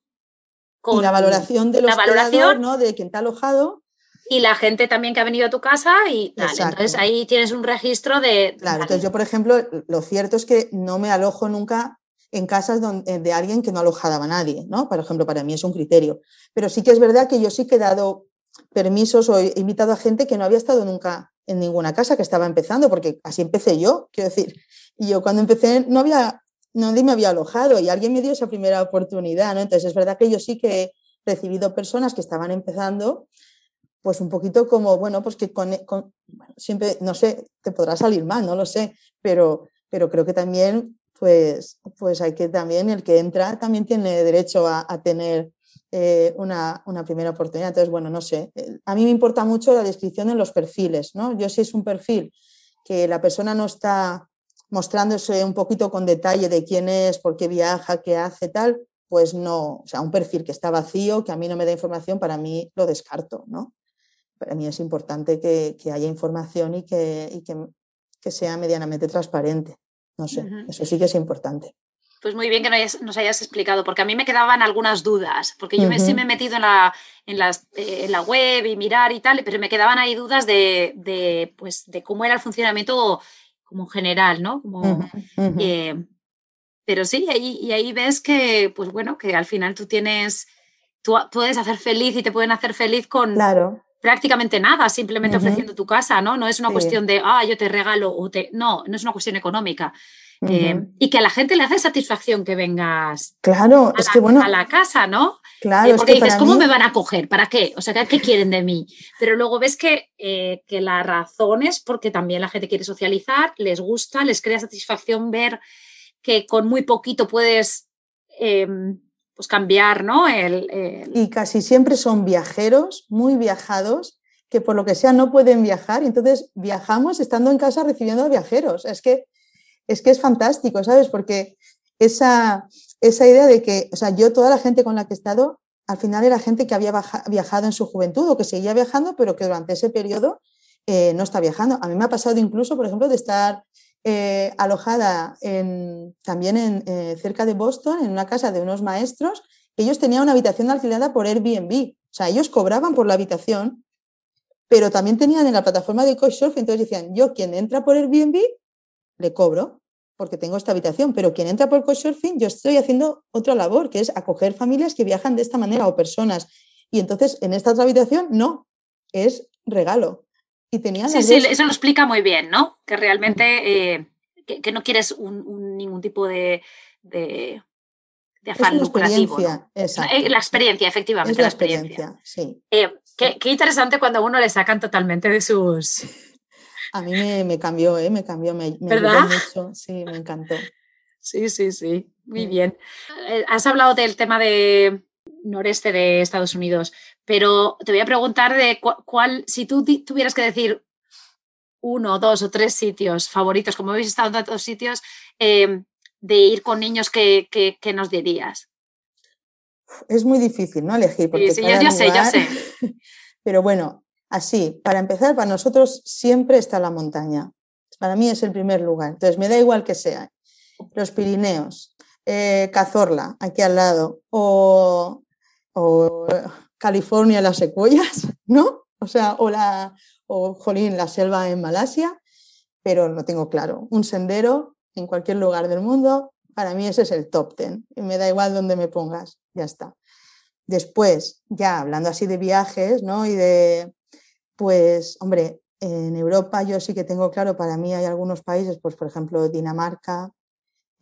Con y la valoración de los la valoración, ¿no? De quien te ha alojado y la gente también que ha venido a tu casa y tal. Entonces ahí tienes un registro de... Claro, entonces yo, por ejemplo, lo cierto es que no me alojo nunca en casas donde, de alguien que no alojaba a nadie, ¿no? Por ejemplo, para mí es un criterio. Pero sí que es verdad que yo sí que he dado permisos o he invitado a gente que no había estado nunca en ninguna casa, que estaba empezando, porque así empecé yo, quiero decir. Y yo cuando empecé no había, nadie me había alojado y alguien me dio esa primera oportunidad, ¿no? Entonces es verdad que yo sí que he recibido personas que estaban empezando pues un poquito como, bueno, pues que siempre, no sé, te podrá salir mal, no lo sé, pero, pero creo que también, pues, pues hay que también, el que entra también tiene derecho a, tener eh, una, una, primera oportunidad. Entonces, bueno, no sé, eh, a mí me importa mucho la descripción en los perfiles, ¿no? Yo si es un perfil que la persona no está mostrándose un poquito con detalle de quién es, por qué viaja, qué hace, tal, pues no, o sea, un perfil que está vacío, que a mí no me da información, para mí lo descarto, ¿no? para mí es importante que, haya información y, que, que, sea medianamente transparente. No sé, eso sí que es importante. Pues muy bien que nos hayas, explicado, porque a mí me quedaban algunas dudas, porque yo me, sí me he metido en la, en, las, eh, en la web y mirar y tal, pero me quedaban ahí dudas de, de, pues, de cómo era el funcionamiento como general, ¿no? Como, eh, pero sí, ahí, y ahí ves que, pues bueno, que al final tú tienes, tú puedes hacer feliz y te pueden hacer feliz con, claro prácticamente nada, simplemente ofreciendo tu casa, ¿no? No es una cuestión de, ah, yo te regalo o te... No, no es una cuestión económica. Eh, y que a la gente le hace satisfacción que vengas claro, a, es la, que, bueno, a la casa, ¿no? Claro, eh, porque dices, ¿cómo me van a coger? ¿Para qué? O sea, ¿qué quieren de mí? Pero luego ves que, eh, que la razón es porque también la gente quiere socializar, les gusta, les crea satisfacción ver que con muy poquito puedes em, pues cambiar, ¿no? El, Y casi siempre son viajeros, muy viajados, que por lo que sea no pueden viajar, y entonces viajamos estando en casa recibiendo a viajeros. Es que es, que es fantástico, ¿sabes? Porque esa, esa idea de que, o sea, yo toda la gente con la que he estado, al final era gente que había viajado en su juventud o que seguía viajando, pero que durante ese periodo eh, no está viajando. A mí me ha pasado incluso, por ejemplo, de estar eh, alojada en, también en, eh, cerca de Boston, en una casa de unos maestros, ellos tenían una habitación alquilada por Airbnb. O sea, ellos cobraban por la habitación, pero también tenían en la plataforma de Couchsurfing, entonces decían, yo quien entra por Airbnb, le cobro, porque tengo esta habitación, pero quien entra por Couchsurfing, yo estoy haciendo otra labor, que es acoger familias que viajan de esta manera o personas. Y entonces, en esta otra habitación, no, es regalo sí, sí, eso lo explica muy bien, ¿no? Que realmente eh, que, no quieres ningún tipo de, de, de afán lucrativo. Eh, la experiencia, efectivamente. la experiencia, sí. Eh, qué, interesante cuando a uno le sacan totalmente de sus... A mí me, cambió, ¿eh? Me cambió, me, me ¿verdad? mucho. Sí, me encantó. Sí, sí, sí. Muy bien. Has hablado del tema de noreste de Estados Unidos, pero te voy a preguntar de cuál, si tú tuvieras que decir uno, dos o tres sitios favoritos, como habéis estado en tantos sitios, em, de ir con niños, ¿qué, nos dirías? Es muy difícil, ¿no? Elegir. Porque sí, yo, sé, yo sé. Pero bueno, así, para empezar, para nosotros siempre está la montaña. Para mí es el primer lugar. Entonces, me da igual que sea. Los Pirineos, eh, Cazorla, aquí al lado, o o California las secuoyas, ¿no? O sea, o la, o Jolín, la selva en Malasia, pero no tengo claro. Un sendero en cualquier lugar del mundo, para mí ese es el top ten. Y me da igual dónde me pongas, ya está. Después, ya hablando así de viajes, ¿no? Y de, pues, hombre, en Europa yo sí que tengo claro, para mí hay algunos países, pues por ejemplo Dinamarca,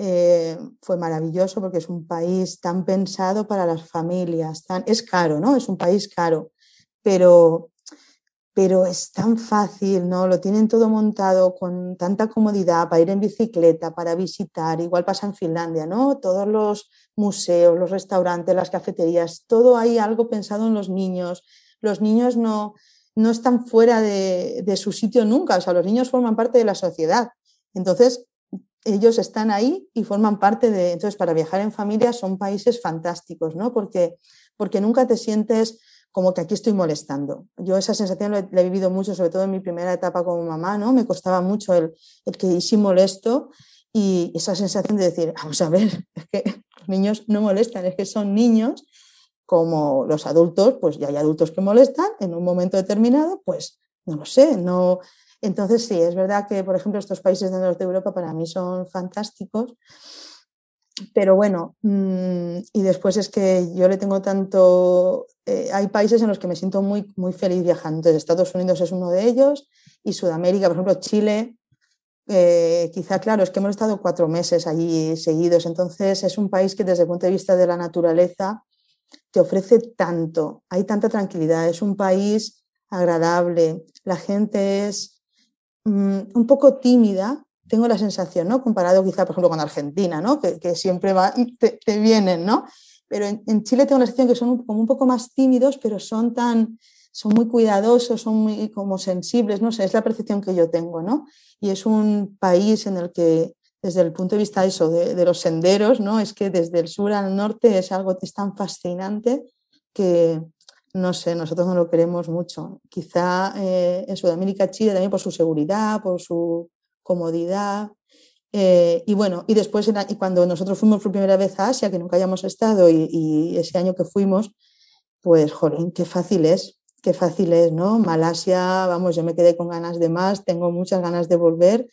eh, fue maravilloso porque es un país tan pensado para las familias, tan, es caro, ¿no? Es un país caro, pero, pero es tan fácil, ¿no? Lo tienen todo montado con tanta comodidad para ir en bicicleta, para visitar, igual pasa en Finlandia, ¿no? Todos los museos, los restaurantes, las cafeterías, todo hay algo pensado en los niños. Los niños no, no están fuera de, de su sitio nunca, o sea, los niños forman parte de la sociedad. Entonces, ellos están ahí y forman parte de, entonces para viajar en familia son países fantásticos, ¿no? Porque, porque nunca te sientes como que aquí estoy molestando. Yo esa sensación la he, vivido mucho, sobre todo en mi primera etapa como mamá, ¿no? Me costaba mucho el, el que sí molesto y esa sensación de decir, vamos a ver, es que los niños no molestan, es que son niños como los adultos, pues ya hay adultos que molestan en un momento determinado, pues no lo sé, no, entonces, sí, es verdad que, por ejemplo, estos países del norte de Europa para mí son fantásticos, pero bueno, mm, y después es que yo le tengo tanto, eh, hay países en los que me siento muy, muy feliz viajando, Estados Unidos es uno de ellos, y Sudamérica, por ejemplo, Chile, eh, quizá, claro, es que hemos estado cuatro meses allí seguidos, entonces es un país que desde el punto de vista de la naturaleza te ofrece tanto, hay tanta tranquilidad, es un país agradable, la gente es Mm, un poco tímida, tengo la sensación, ¿no? Comparado quizá, por ejemplo, con Argentina, ¿no? Que, siempre va, te, te, vienen, ¿no? Pero en, Chile tengo la sensación que son como un poco más tímidos, pero son tan, son muy cuidadosos, son muy como sensibles, no sé, es la percepción que yo tengo, ¿no? Y es un país en el que, desde el punto de vista eso, de, los senderos, ¿no? Es que desde el sur al norte es algo es tan fascinante que, no sé, nosotros no lo queremos mucho. Quizá eh, en Sudamérica, Chile también por su seguridad, por su comodidad. Eh, y bueno, y después y cuando nosotros fuimos por primera vez a Asia, que nunca hayamos estado, y, ese año que fuimos, pues, jolín, qué fácil es, qué fácil es, ¿no? Malasia, vamos, yo me quedé con ganas de más, tengo muchas ganas de volver.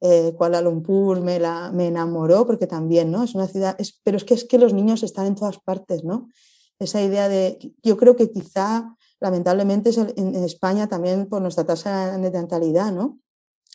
Eh, Kuala Lumpur me, la, me enamoró porque también, ¿no? Es una ciudad, pero es que es que los niños están en todas partes, ¿no? Esa idea de, yo creo que quizá lamentablemente en España también por nuestra tasa de natalidad, ¿no?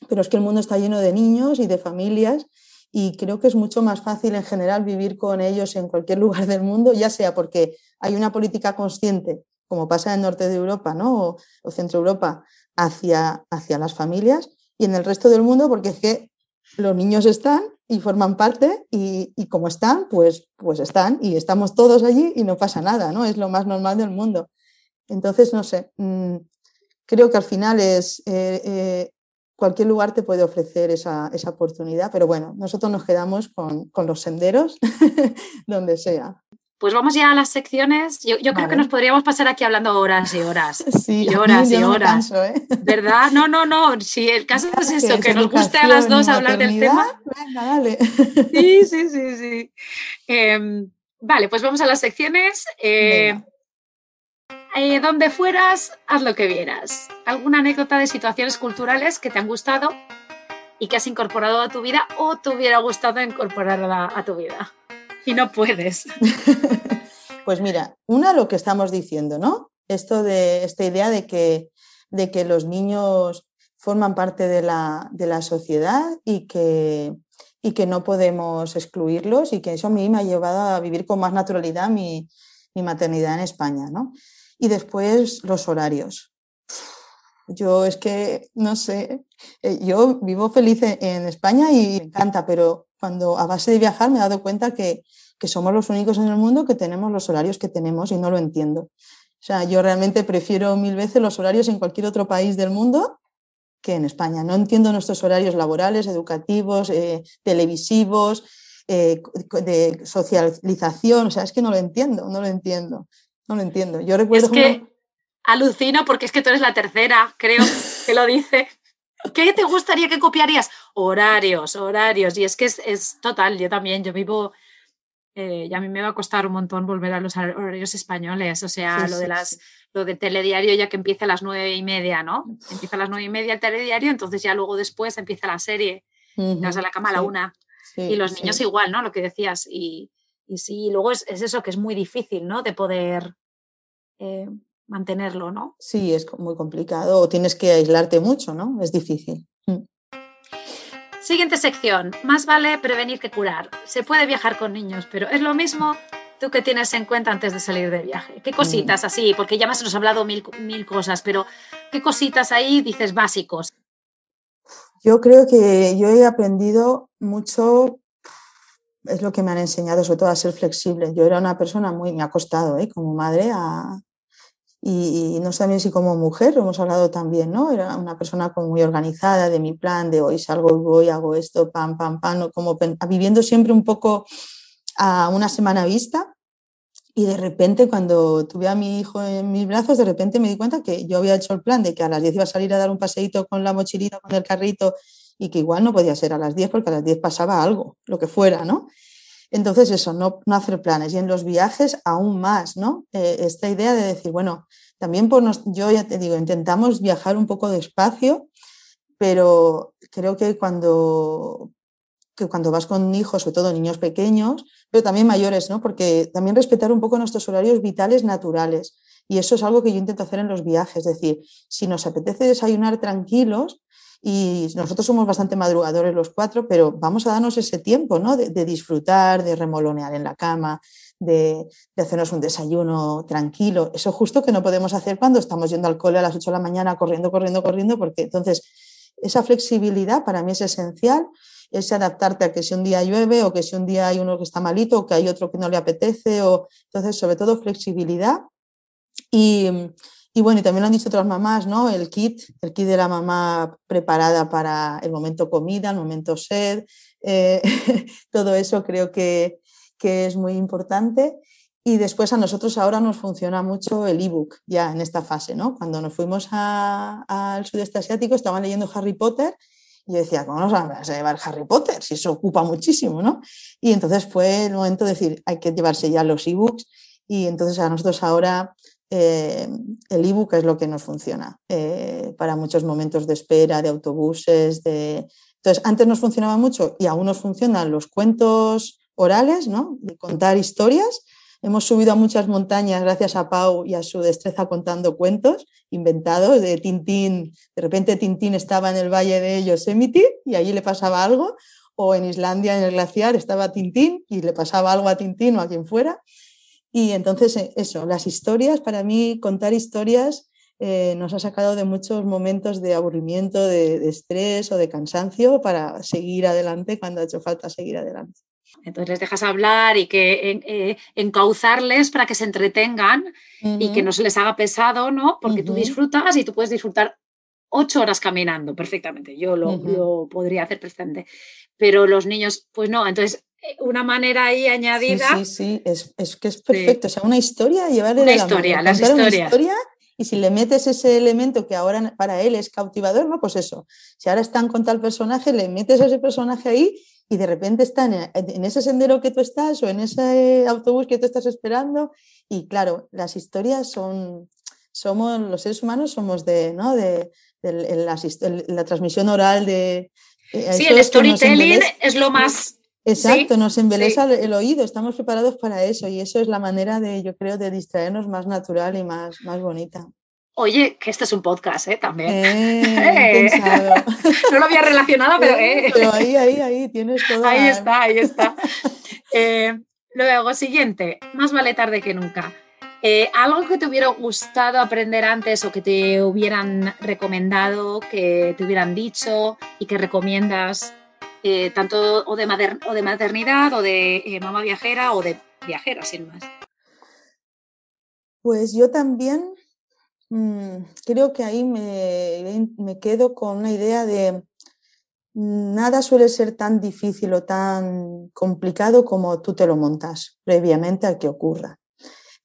Pero es que el mundo está lleno de niños y de familias y creo que es mucho más fácil en general vivir con ellos en cualquier lugar del mundo, ya sea porque hay una política consciente, como pasa en el norte de Europa ¿no? o, centro Europa, hacia, hacia las familias, y en el resto del mundo porque es que los niños están y forman parte y, y, como están, pues, pues están y estamos todos allí y no pasa nada, ¿no? Es lo más normal del mundo. Entonces, no sé, mm, creo que al final es, eh, eh, cualquier lugar te puede ofrecer esa, esa, oportunidad, pero bueno, nosotros nos quedamos con, con los senderos donde sea. Pues vamos ya a las secciones. Yo, creo que nos podríamos pasar aquí hablando horas y horas. Sí, y horas y horas. ¿eh? ¿Verdad? No, no, no. Si el caso es eso, que, nos guste a las dos hablar del tema. Venga, dale. Sí, sí, sí, sí. Em, vale, pues vamos a las secciones. Eh, eh, donde fueras, haz lo que vieras. ¿Alguna anécdota de situaciones culturales que te han gustado y que has incorporado a tu vida o te hubiera gustado incorporarla a tu vida? Y no puedes. pues mira, una lo que estamos diciendo, ¿no? Esto de esta idea de que, de que los niños forman parte de la, de la sociedad y que, y que no podemos excluirlos y que eso a mí me ha llevado a vivir con más naturalidad mi, mi maternidad en España, ¿no? Y después los horarios. Yo es que, no sé, eh, yo vivo feliz en España y me encanta, pero cuando a base de viajar me he dado cuenta que, que somos los únicos en el mundo que tenemos los horarios que tenemos y no lo entiendo. O sea, yo realmente prefiero mil veces los horarios en cualquier otro país del mundo que en España. No entiendo nuestros horarios laborales, educativos, eh, televisivos, eh, de socialización. O sea, es que no lo entiendo, no lo entiendo, no lo entiendo. Yo recuerdo... Es que alucino porque es que tú eres la tercera, creo, que lo dice. ¿Qué te gustaría que copiarías? Horarios, horarios. Y es que es, total, yo también, yo vivo, eh, y a mí me va a costar un montón volver a los horarios españoles, o sea, lo de las, lo de telediario ya que empieza a las nueve y media, ¿no? Empieza a las nueve y media el telediario, entonces ya luego después empieza la serie, vas a la cama a la una. y los niños igual, ¿no? Lo que decías. Y, y sí, luego es, eso que es muy difícil, ¿no? De poder eh, mantenerlo, ¿no? Sí, es muy complicado o tienes que aislarte mucho, ¿no? Es difícil. Mm. Siguiente sección, más vale prevenir que curar. Se puede viajar con niños, pero es lo mismo tú que tienes en cuenta antes de salir de viaje. ¿Qué cositas así? Porque ya más nos has hablado mil, mil cosas, pero ¿qué cositas ahí dices básicos? Yo creo que yo he aprendido mucho, es lo que me han enseñado, sobre todo a ser flexible. Yo era una persona muy, me ha costado ¿eh? como madre a, y, no sé si como mujer, hemos hablado también, ¿no? Era una persona muy organizada de mi plan, de hoy salgo y voy, hago esto, pam, pam, pam, como viviendo siempre un poco a una semana vista. Y de repente, cuando tuve a mi hijo en mis brazos, de repente me di cuenta que yo había hecho el plan de que a las 10 iba a salir a dar un paseíto con la mochilita, con el carrito, y que igual no podía ser a las 10 porque a las 10 pasaba algo, lo que fuera, ¿no? Entonces, eso, no, hacer planes. Y en los viajes, aún más, ¿no? Eh, esta idea de decir, bueno, también por yo ya te digo, intentamos viajar un poco despacio, pero creo que cuando, que cuando vas con hijos, sobre todo niños pequeños, pero también mayores, ¿no? Porque también respetar un poco nuestros horarios vitales naturales. Y eso es algo que yo intento hacer en los viajes. Es decir, si nos apetece desayunar tranquilos, y nosotros somos bastante madrugadores los cuatro, pero vamos a darnos ese tiempo ¿no? de, disfrutar, de remolonear en la cama, de, hacernos un desayuno tranquilo. Eso justo que no podemos hacer cuando estamos yendo al cole a las 8 de la mañana corriendo, corriendo, corriendo, porque entonces esa flexibilidad para mí es esencial, ese adaptarte a que si un día llueve o que si un día hay uno que está malito o que hay otro que no le apetece, o entonces sobre todo flexibilidad y, y bueno, y también lo han dicho otras mamás, ¿no? El kit, el kit de la mamá preparada para el momento comida, el momento sed, eh, todo eso creo que, que, es muy importante. Y después a nosotros ahora nos funciona mucho el ebook ya en esta fase, ¿no? Cuando nos fuimos al sudeste asiático estaban leyendo Harry Potter y yo decía, ¿cómo nos vamos a llevar Harry Potter? Si eso ocupa muchísimo, ¿no? Y entonces fue el momento de decir, hay que llevarse ya los ebooks y entonces a nosotros ahora eh, el ebook es lo que nos funciona eh, para muchos momentos de espera, de autobuses. De... Entonces, antes nos funcionaba mucho y aún nos funcionan los cuentos orales, ¿no? de contar historias. Hemos subido a muchas montañas gracias a Pau y a su destreza contando cuentos inventados de Tintín. De repente Tintín estaba en el valle de Yosemite y allí le pasaba algo. O en Islandia, en el glaciar, estaba Tintín y le pasaba algo a Tintín o a quien fuera. Y entonces, eh, eso, las historias, para mí, contar historias eh, nos ha sacado de muchos momentos de aburrimiento, de, estrés o de cansancio para seguir adelante cuando ha hecho falta seguir adelante. Entonces les dejas hablar y que eh, encauzarles para que se entretengan y que no se les haga pesado, ¿no? Porque tú disfrutas y tú puedes disfrutar ocho horas caminando perfectamente. Yo lo, lo podría hacer perfectamente. Pero los niños, pues no. Entonces una manera ahí añadida. Sí, sí, Es, es, que es perfecto. O sea, una historia, llevarle una historia, las historias. historia y si le metes ese elemento que ahora para él es cautivador, no, pues eso. Si ahora están con tal personaje, le metes a ese personaje ahí y de repente están en, ese sendero que tú estás o en ese autobús que tú estás esperando. Y claro, las historias son, somos, los seres humanos somos de, ¿no? de, la, transmisión oral de... Eh, sí, el storytelling es lo más Exacto, nos embeleza el oído, estamos preparados para eso y eso es la manera de, yo creo, de distraernos más natural y más, más bonita. Oye, que este es un podcast, ¿eh? También. Eh, no lo había relacionado, pero... Eh. Pero ahí, ahí, ahí, tienes todo. Ahí está, ahí está. Eh, luego, siguiente, más vale tarde que nunca. algo que te hubiera gustado aprender antes o que te hubieran recomendado, que te hubieran dicho y que recomiendas eh, tanto o de, o de, maternidad o de eh, mamá viajera o de viajera, sin más. Pues yo también mm, creo que ahí me, me, quedo con una idea de nada suele ser tan difícil o tan complicado como tú te lo montas previamente a que ocurra.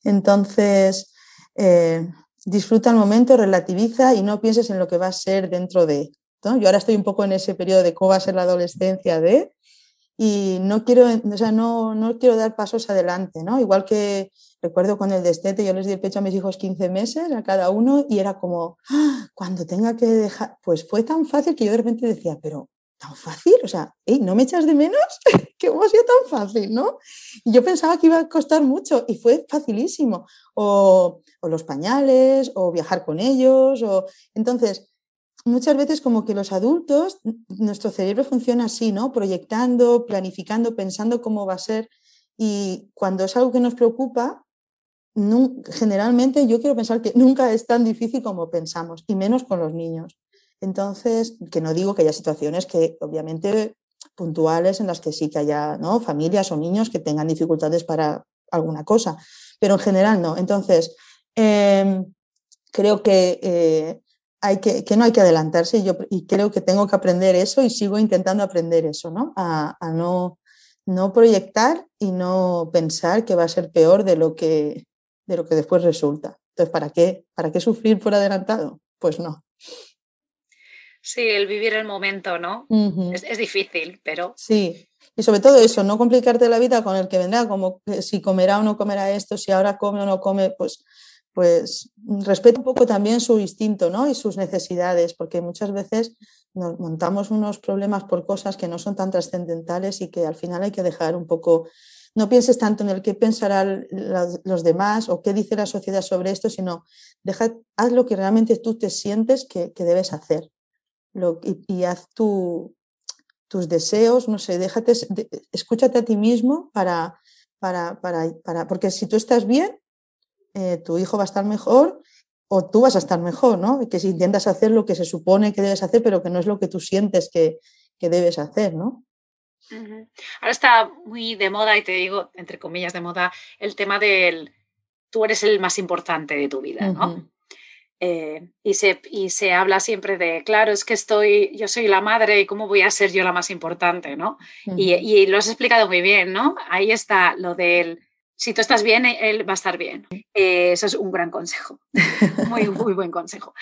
Entonces, eh, disfruta el momento, relativiza y no pienses en lo que va a ser dentro de. Yo ahora estoy un poco en ese periodo de cómo va a ser la adolescencia de y no quiero, o sea, no, no quiero dar pasos adelante, ¿no? Igual que recuerdo con el destete, yo les di el pecho a mis hijos 15 meses a cada uno y era como, ¡Ah! cuando tenga que dejar, pues fue tan fácil que yo de repente decía, pero tan fácil, o sea, ¿no me echas de menos? ¿Cómo ha sido tan fácil, no? Yo pensaba que iba a costar mucho y fue facilísimo. O, o los pañales, o viajar con ellos, o... Entonces, muchas veces como que los adultos, nuestro cerebro funciona así, ¿no? Proyectando, planificando, pensando cómo va a ser. Y cuando es algo que nos preocupa, generalmente yo quiero pensar que nunca es tan difícil como pensamos, y menos con los niños. Entonces, que no digo que haya situaciones que obviamente puntuales en las que sí que haya ¿no? familias o niños que tengan dificultades para alguna cosa, pero en general no. Entonces, em, creo que, eh, hay que, que, no hay que adelantarse y, yo, y creo que tengo que aprender eso y sigo intentando aprender eso, ¿no? A, a no, no proyectar y no pensar que va a ser peor de lo que, de lo que después resulta. Entonces, ¿para qué, ¿para qué sufrir por adelantado? Pues no. Sí, el vivir el momento, ¿no? es, difícil, pero... Sí, y sobre todo eso, no complicarte la vida con el que vendrá, como si comerá o no comerá esto, si ahora come o no come, pues, pues respeta un poco también su instinto, ¿no? Y sus necesidades, porque muchas veces nos montamos unos problemas por cosas que no son tan trascendentales y que al final hay que dejar un poco no pienses tanto en el qué pensarán los demás o qué dice la sociedad sobre esto, sino deja, haz lo que realmente tú te sientes que, debes hacer. y, haz tus deseos, no sé, déjate, escúchate a ti mismo para, para, para, porque si tú estás bien, eh, tu hijo va a estar mejor o tú vas a estar mejor, ¿no? Que si intentas hacer lo que se supone que debes hacer, pero que no es lo que tú sientes que, que debes hacer, ¿no? Ahora está muy de moda, y te digo, entre comillas, de moda, el tema del tú eres el más importante de tu vida, ¿no? Eh, y, se, y se habla siempre de, claro, es que estoy, yo soy la madre y cómo voy a ser yo la más importante, ¿no? y, y, lo has explicado muy bien, ¿no? Ahí está lo del si tú estás bien, él va a estar bien. Eh, eso es un gran consejo, muy, muy buen consejo.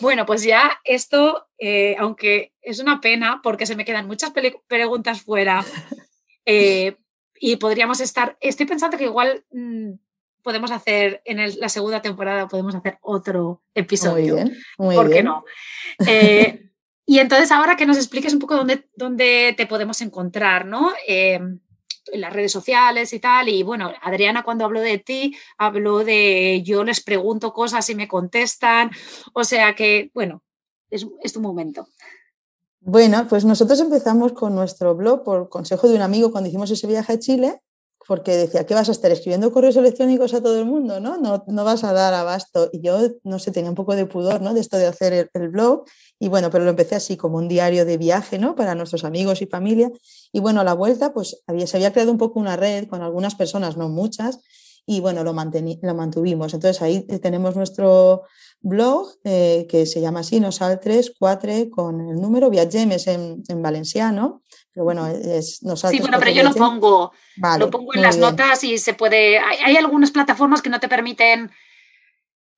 Bueno, pues ya esto, eh, aunque es una pena porque se me quedan muchas preguntas fuera eh, y podríamos estar, estoy pensando que igual mm, podemos hacer en la segunda temporada, podemos hacer otro episodio. Muy bien, muy ¿Por qué no? y entonces ahora que nos expliques un poco dónde, dónde te podemos encontrar, ¿no? En las redes sociales y tal. Y bueno, Adriana cuando habló de ti, habló de yo les pregunto cosas y me contestan. O sea que, bueno, es, es tu momento. Bueno, pues nosotros empezamos con nuestro blog por consejo de un amigo cuando hicimos ese viaje a Chile porque decía, ¿qué vas a estar escribiendo correos electrónicos a todo el mundo? ¿no? No, no vas a dar abasto. Y yo, no sé, tenía un poco de pudor ¿no? de esto de hacer el, blog. Y bueno, pero lo empecé así como un diario de viaje ¿no? para nuestros amigos y familia. Y bueno, a la vuelta, pues había, se había creado un poco una red con algunas personas, no muchas, y bueno, lo, lo mantuvimos. Entonces ahí tenemos nuestro blog eh, que se llama así, Nosaltres 4 con el número, Viagemes en, en valenciano, pero bueno, es Sí, bueno, pero yo lo pongo, lo pongo en las notas y se puede, hay, algunas plataformas que no te permiten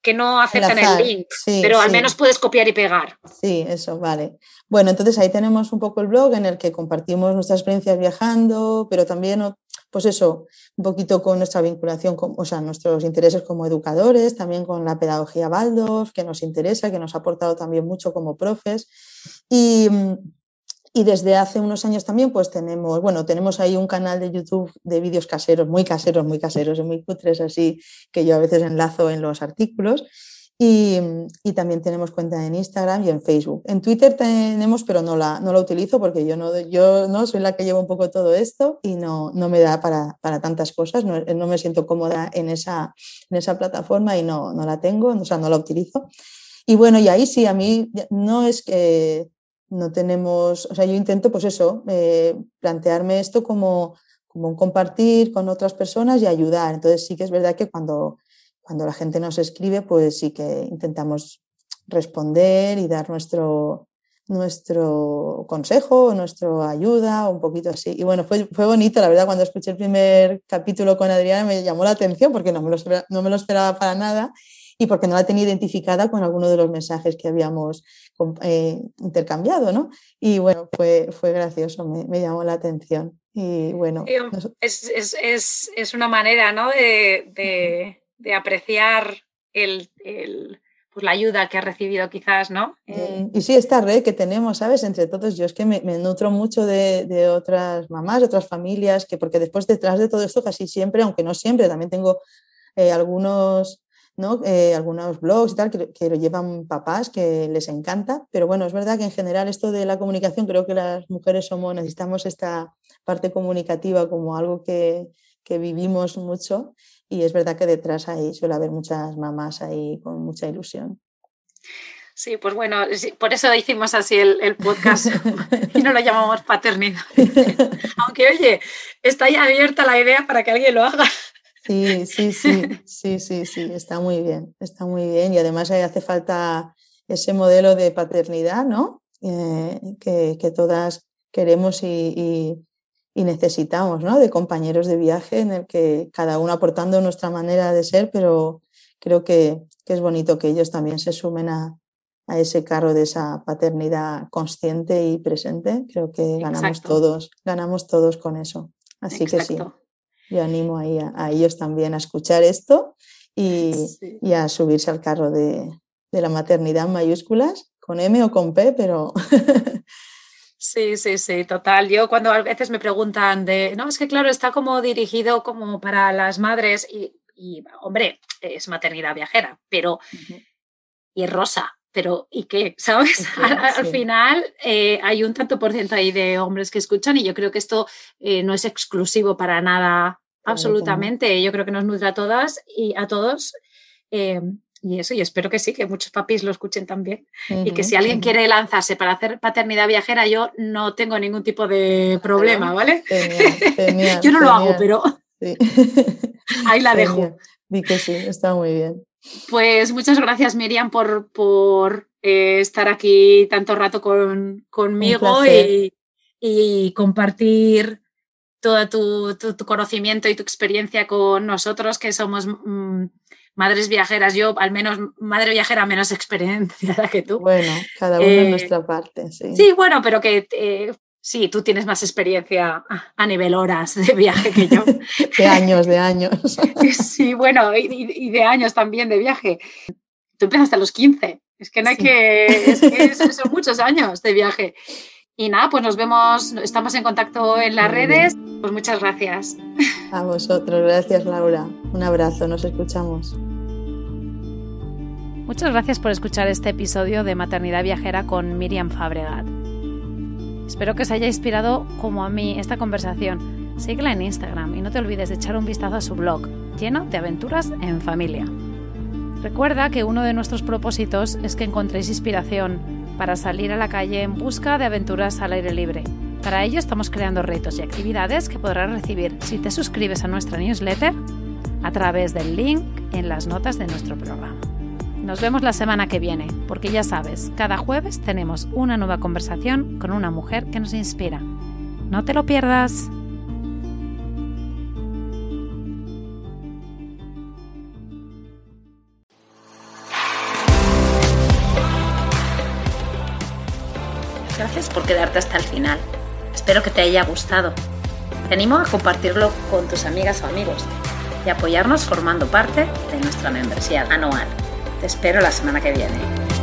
que no aceptan el link, pero al menos puedes copiar y pegar. Sí, eso, vale. Bueno, entonces ahí tenemos un poco el blog en el que compartimos nuestras experiencias viajando, pero también pues eso, un poquito con nuestra vinculación, con, o sea, nuestros intereses como educadores, también con la pedagogía Waldorf, que nos interesa, que nos ha aportado también mucho como profes. Y, y desde hace unos años también, pues tenemos, bueno, tenemos ahí un canal de YouTube de vídeos caseros, muy caseros, muy caseros y muy cutres, así que yo a veces enlazo en los artículos. Y, y, también tenemos cuenta en Instagram y en Facebook. En Twitter tenemos, pero no la, no la utilizo porque yo no, yo no soy la que llevo un poco todo esto y no, no me da para, para tantas cosas. No, no, me siento cómoda en esa, en esa plataforma y no, no la tengo, o sea, no la utilizo. Y bueno, y ahí sí, a mí no es que no tenemos, o sea, yo intento pues eso, eh, plantearme esto como, como un compartir con otras personas y ayudar. Entonces sí que es verdad que cuando cuando la gente nos escribe, pues sí que intentamos responder y dar nuestro, nuestro consejo, nuestra ayuda, un poquito así. Y bueno, fue, fue bonito, la verdad, cuando escuché el primer capítulo con Adriana me llamó la atención porque no me no me lo esperaba para nada y porque no la tenía identificada con alguno de los mensajes que habíamos eh, intercambiado, ¿no? Y bueno, fue, fue gracioso, me, me llamó la atención. Y bueno. Es, es, es, es una manera, ¿no? de, de de apreciar el, pues, la ayuda que ha recibido quizás, ¿no? Eh, y sí, esta red que tenemos, ¿sabes? Entre todos, yo es que me, nutro mucho de, otras mamás, de otras familias, que porque después detrás de todo esto casi siempre, aunque no siempre, también tengo eh, algunos, ¿no? Eh, algunos blogs y tal que, que, lo llevan papás, que les encanta, pero bueno, es verdad que en general esto de la comunicación, creo que las mujeres somos, necesitamos esta parte comunicativa como algo que, que vivimos mucho y es verdad que detrás ahí suele haber muchas mamás ahí con mucha ilusión. Sí, pues bueno, por eso hicimos así el, podcast y no lo llamamos paternidad. Aunque oye, está ya abierta la idea para que alguien lo haga. Sí, sí, sí, sí, sí, sí, está muy bien, está muy bien y además hace falta ese modelo de paternidad, ¿no? Eh, que, todas queremos y, y necesitamos, ¿no? De compañeros de viaje en el que cada uno aportando nuestra manera de ser, pero creo que, es bonito que ellos también se sumen a, ese carro de esa paternidad consciente y presente. Creo que ganamos todos, ganamos todos con eso. Así que sí, yo animo ahí a, ellos también a escuchar esto y, a subirse al carro de, de la maternidad en mayúsculas, con M o con P, pero Sí, sí, sí, total. Yo cuando a veces me preguntan de, no, es que claro, está como dirigido como para las madres y, hombre, es maternidad viajera, pero, y es rosa, pero ¿y qué? ¿Sabes? al, final eh, hay un tanto por ciento ahí de hombres que escuchan y yo creo que esto eh, no es exclusivo para nada, absolutamente. Yo creo que nos nutre a todas y a todos. Eh, y eso, y espero que sí, que muchos papis lo escuchen también. y que si alguien quiere lanzarse para hacer paternidad viajera, yo no tengo ningún tipo de problema, ¿vale? yo no lo hago, pero ahí la dejo. Di que sí, está muy bien. Pues muchas gracias, Miriam, por, por eh, estar aquí tanto rato con, conmigo y, y, compartir todo tu, tu, conocimiento y tu experiencia con nosotros, que somos mm, madres viajeras, yo al menos madre viajera menos experiencia que tú. Bueno, cada uno en eh, nuestra parte, sí. Sí, bueno, pero que eh, sí, tú tienes más experiencia a nivel horas de viaje que yo. de años, de años. sí, bueno, y, de años también de viaje. Tú empezaste a los 15, es que no hay que, es que son muchos años de viaje. Y nada, pues nos vemos, estamos en contacto en las redes. Pues muchas gracias. A vosotros, gracias Laura. Un abrazo, nos escuchamos. Muchas gracias por escuchar este episodio de Maternidad Viajera con Miriam Fabregat. Espero que os haya inspirado como a mí esta conversación. Síguela en Instagram y no te olvides de echar un vistazo a su blog, lleno de aventuras en familia. Recuerda que uno de nuestros propósitos es que encontréis inspiración para salir a la calle en busca de aventuras al aire libre. Para ello estamos creando retos y actividades que podrás recibir si te suscribes a nuestra newsletter a través del link en las notas de nuestro programa. Nos vemos la semana que viene, porque ya sabes, cada jueves tenemos una nueva conversación con una mujer que nos inspira. No te lo pierdas. Gracias por quedarte hasta el final. Espero que te haya gustado. Te animo a compartirlo con tus amigas o amigos y apoyarnos formando parte de nuestra membresía anual. Te espero la semana que viene.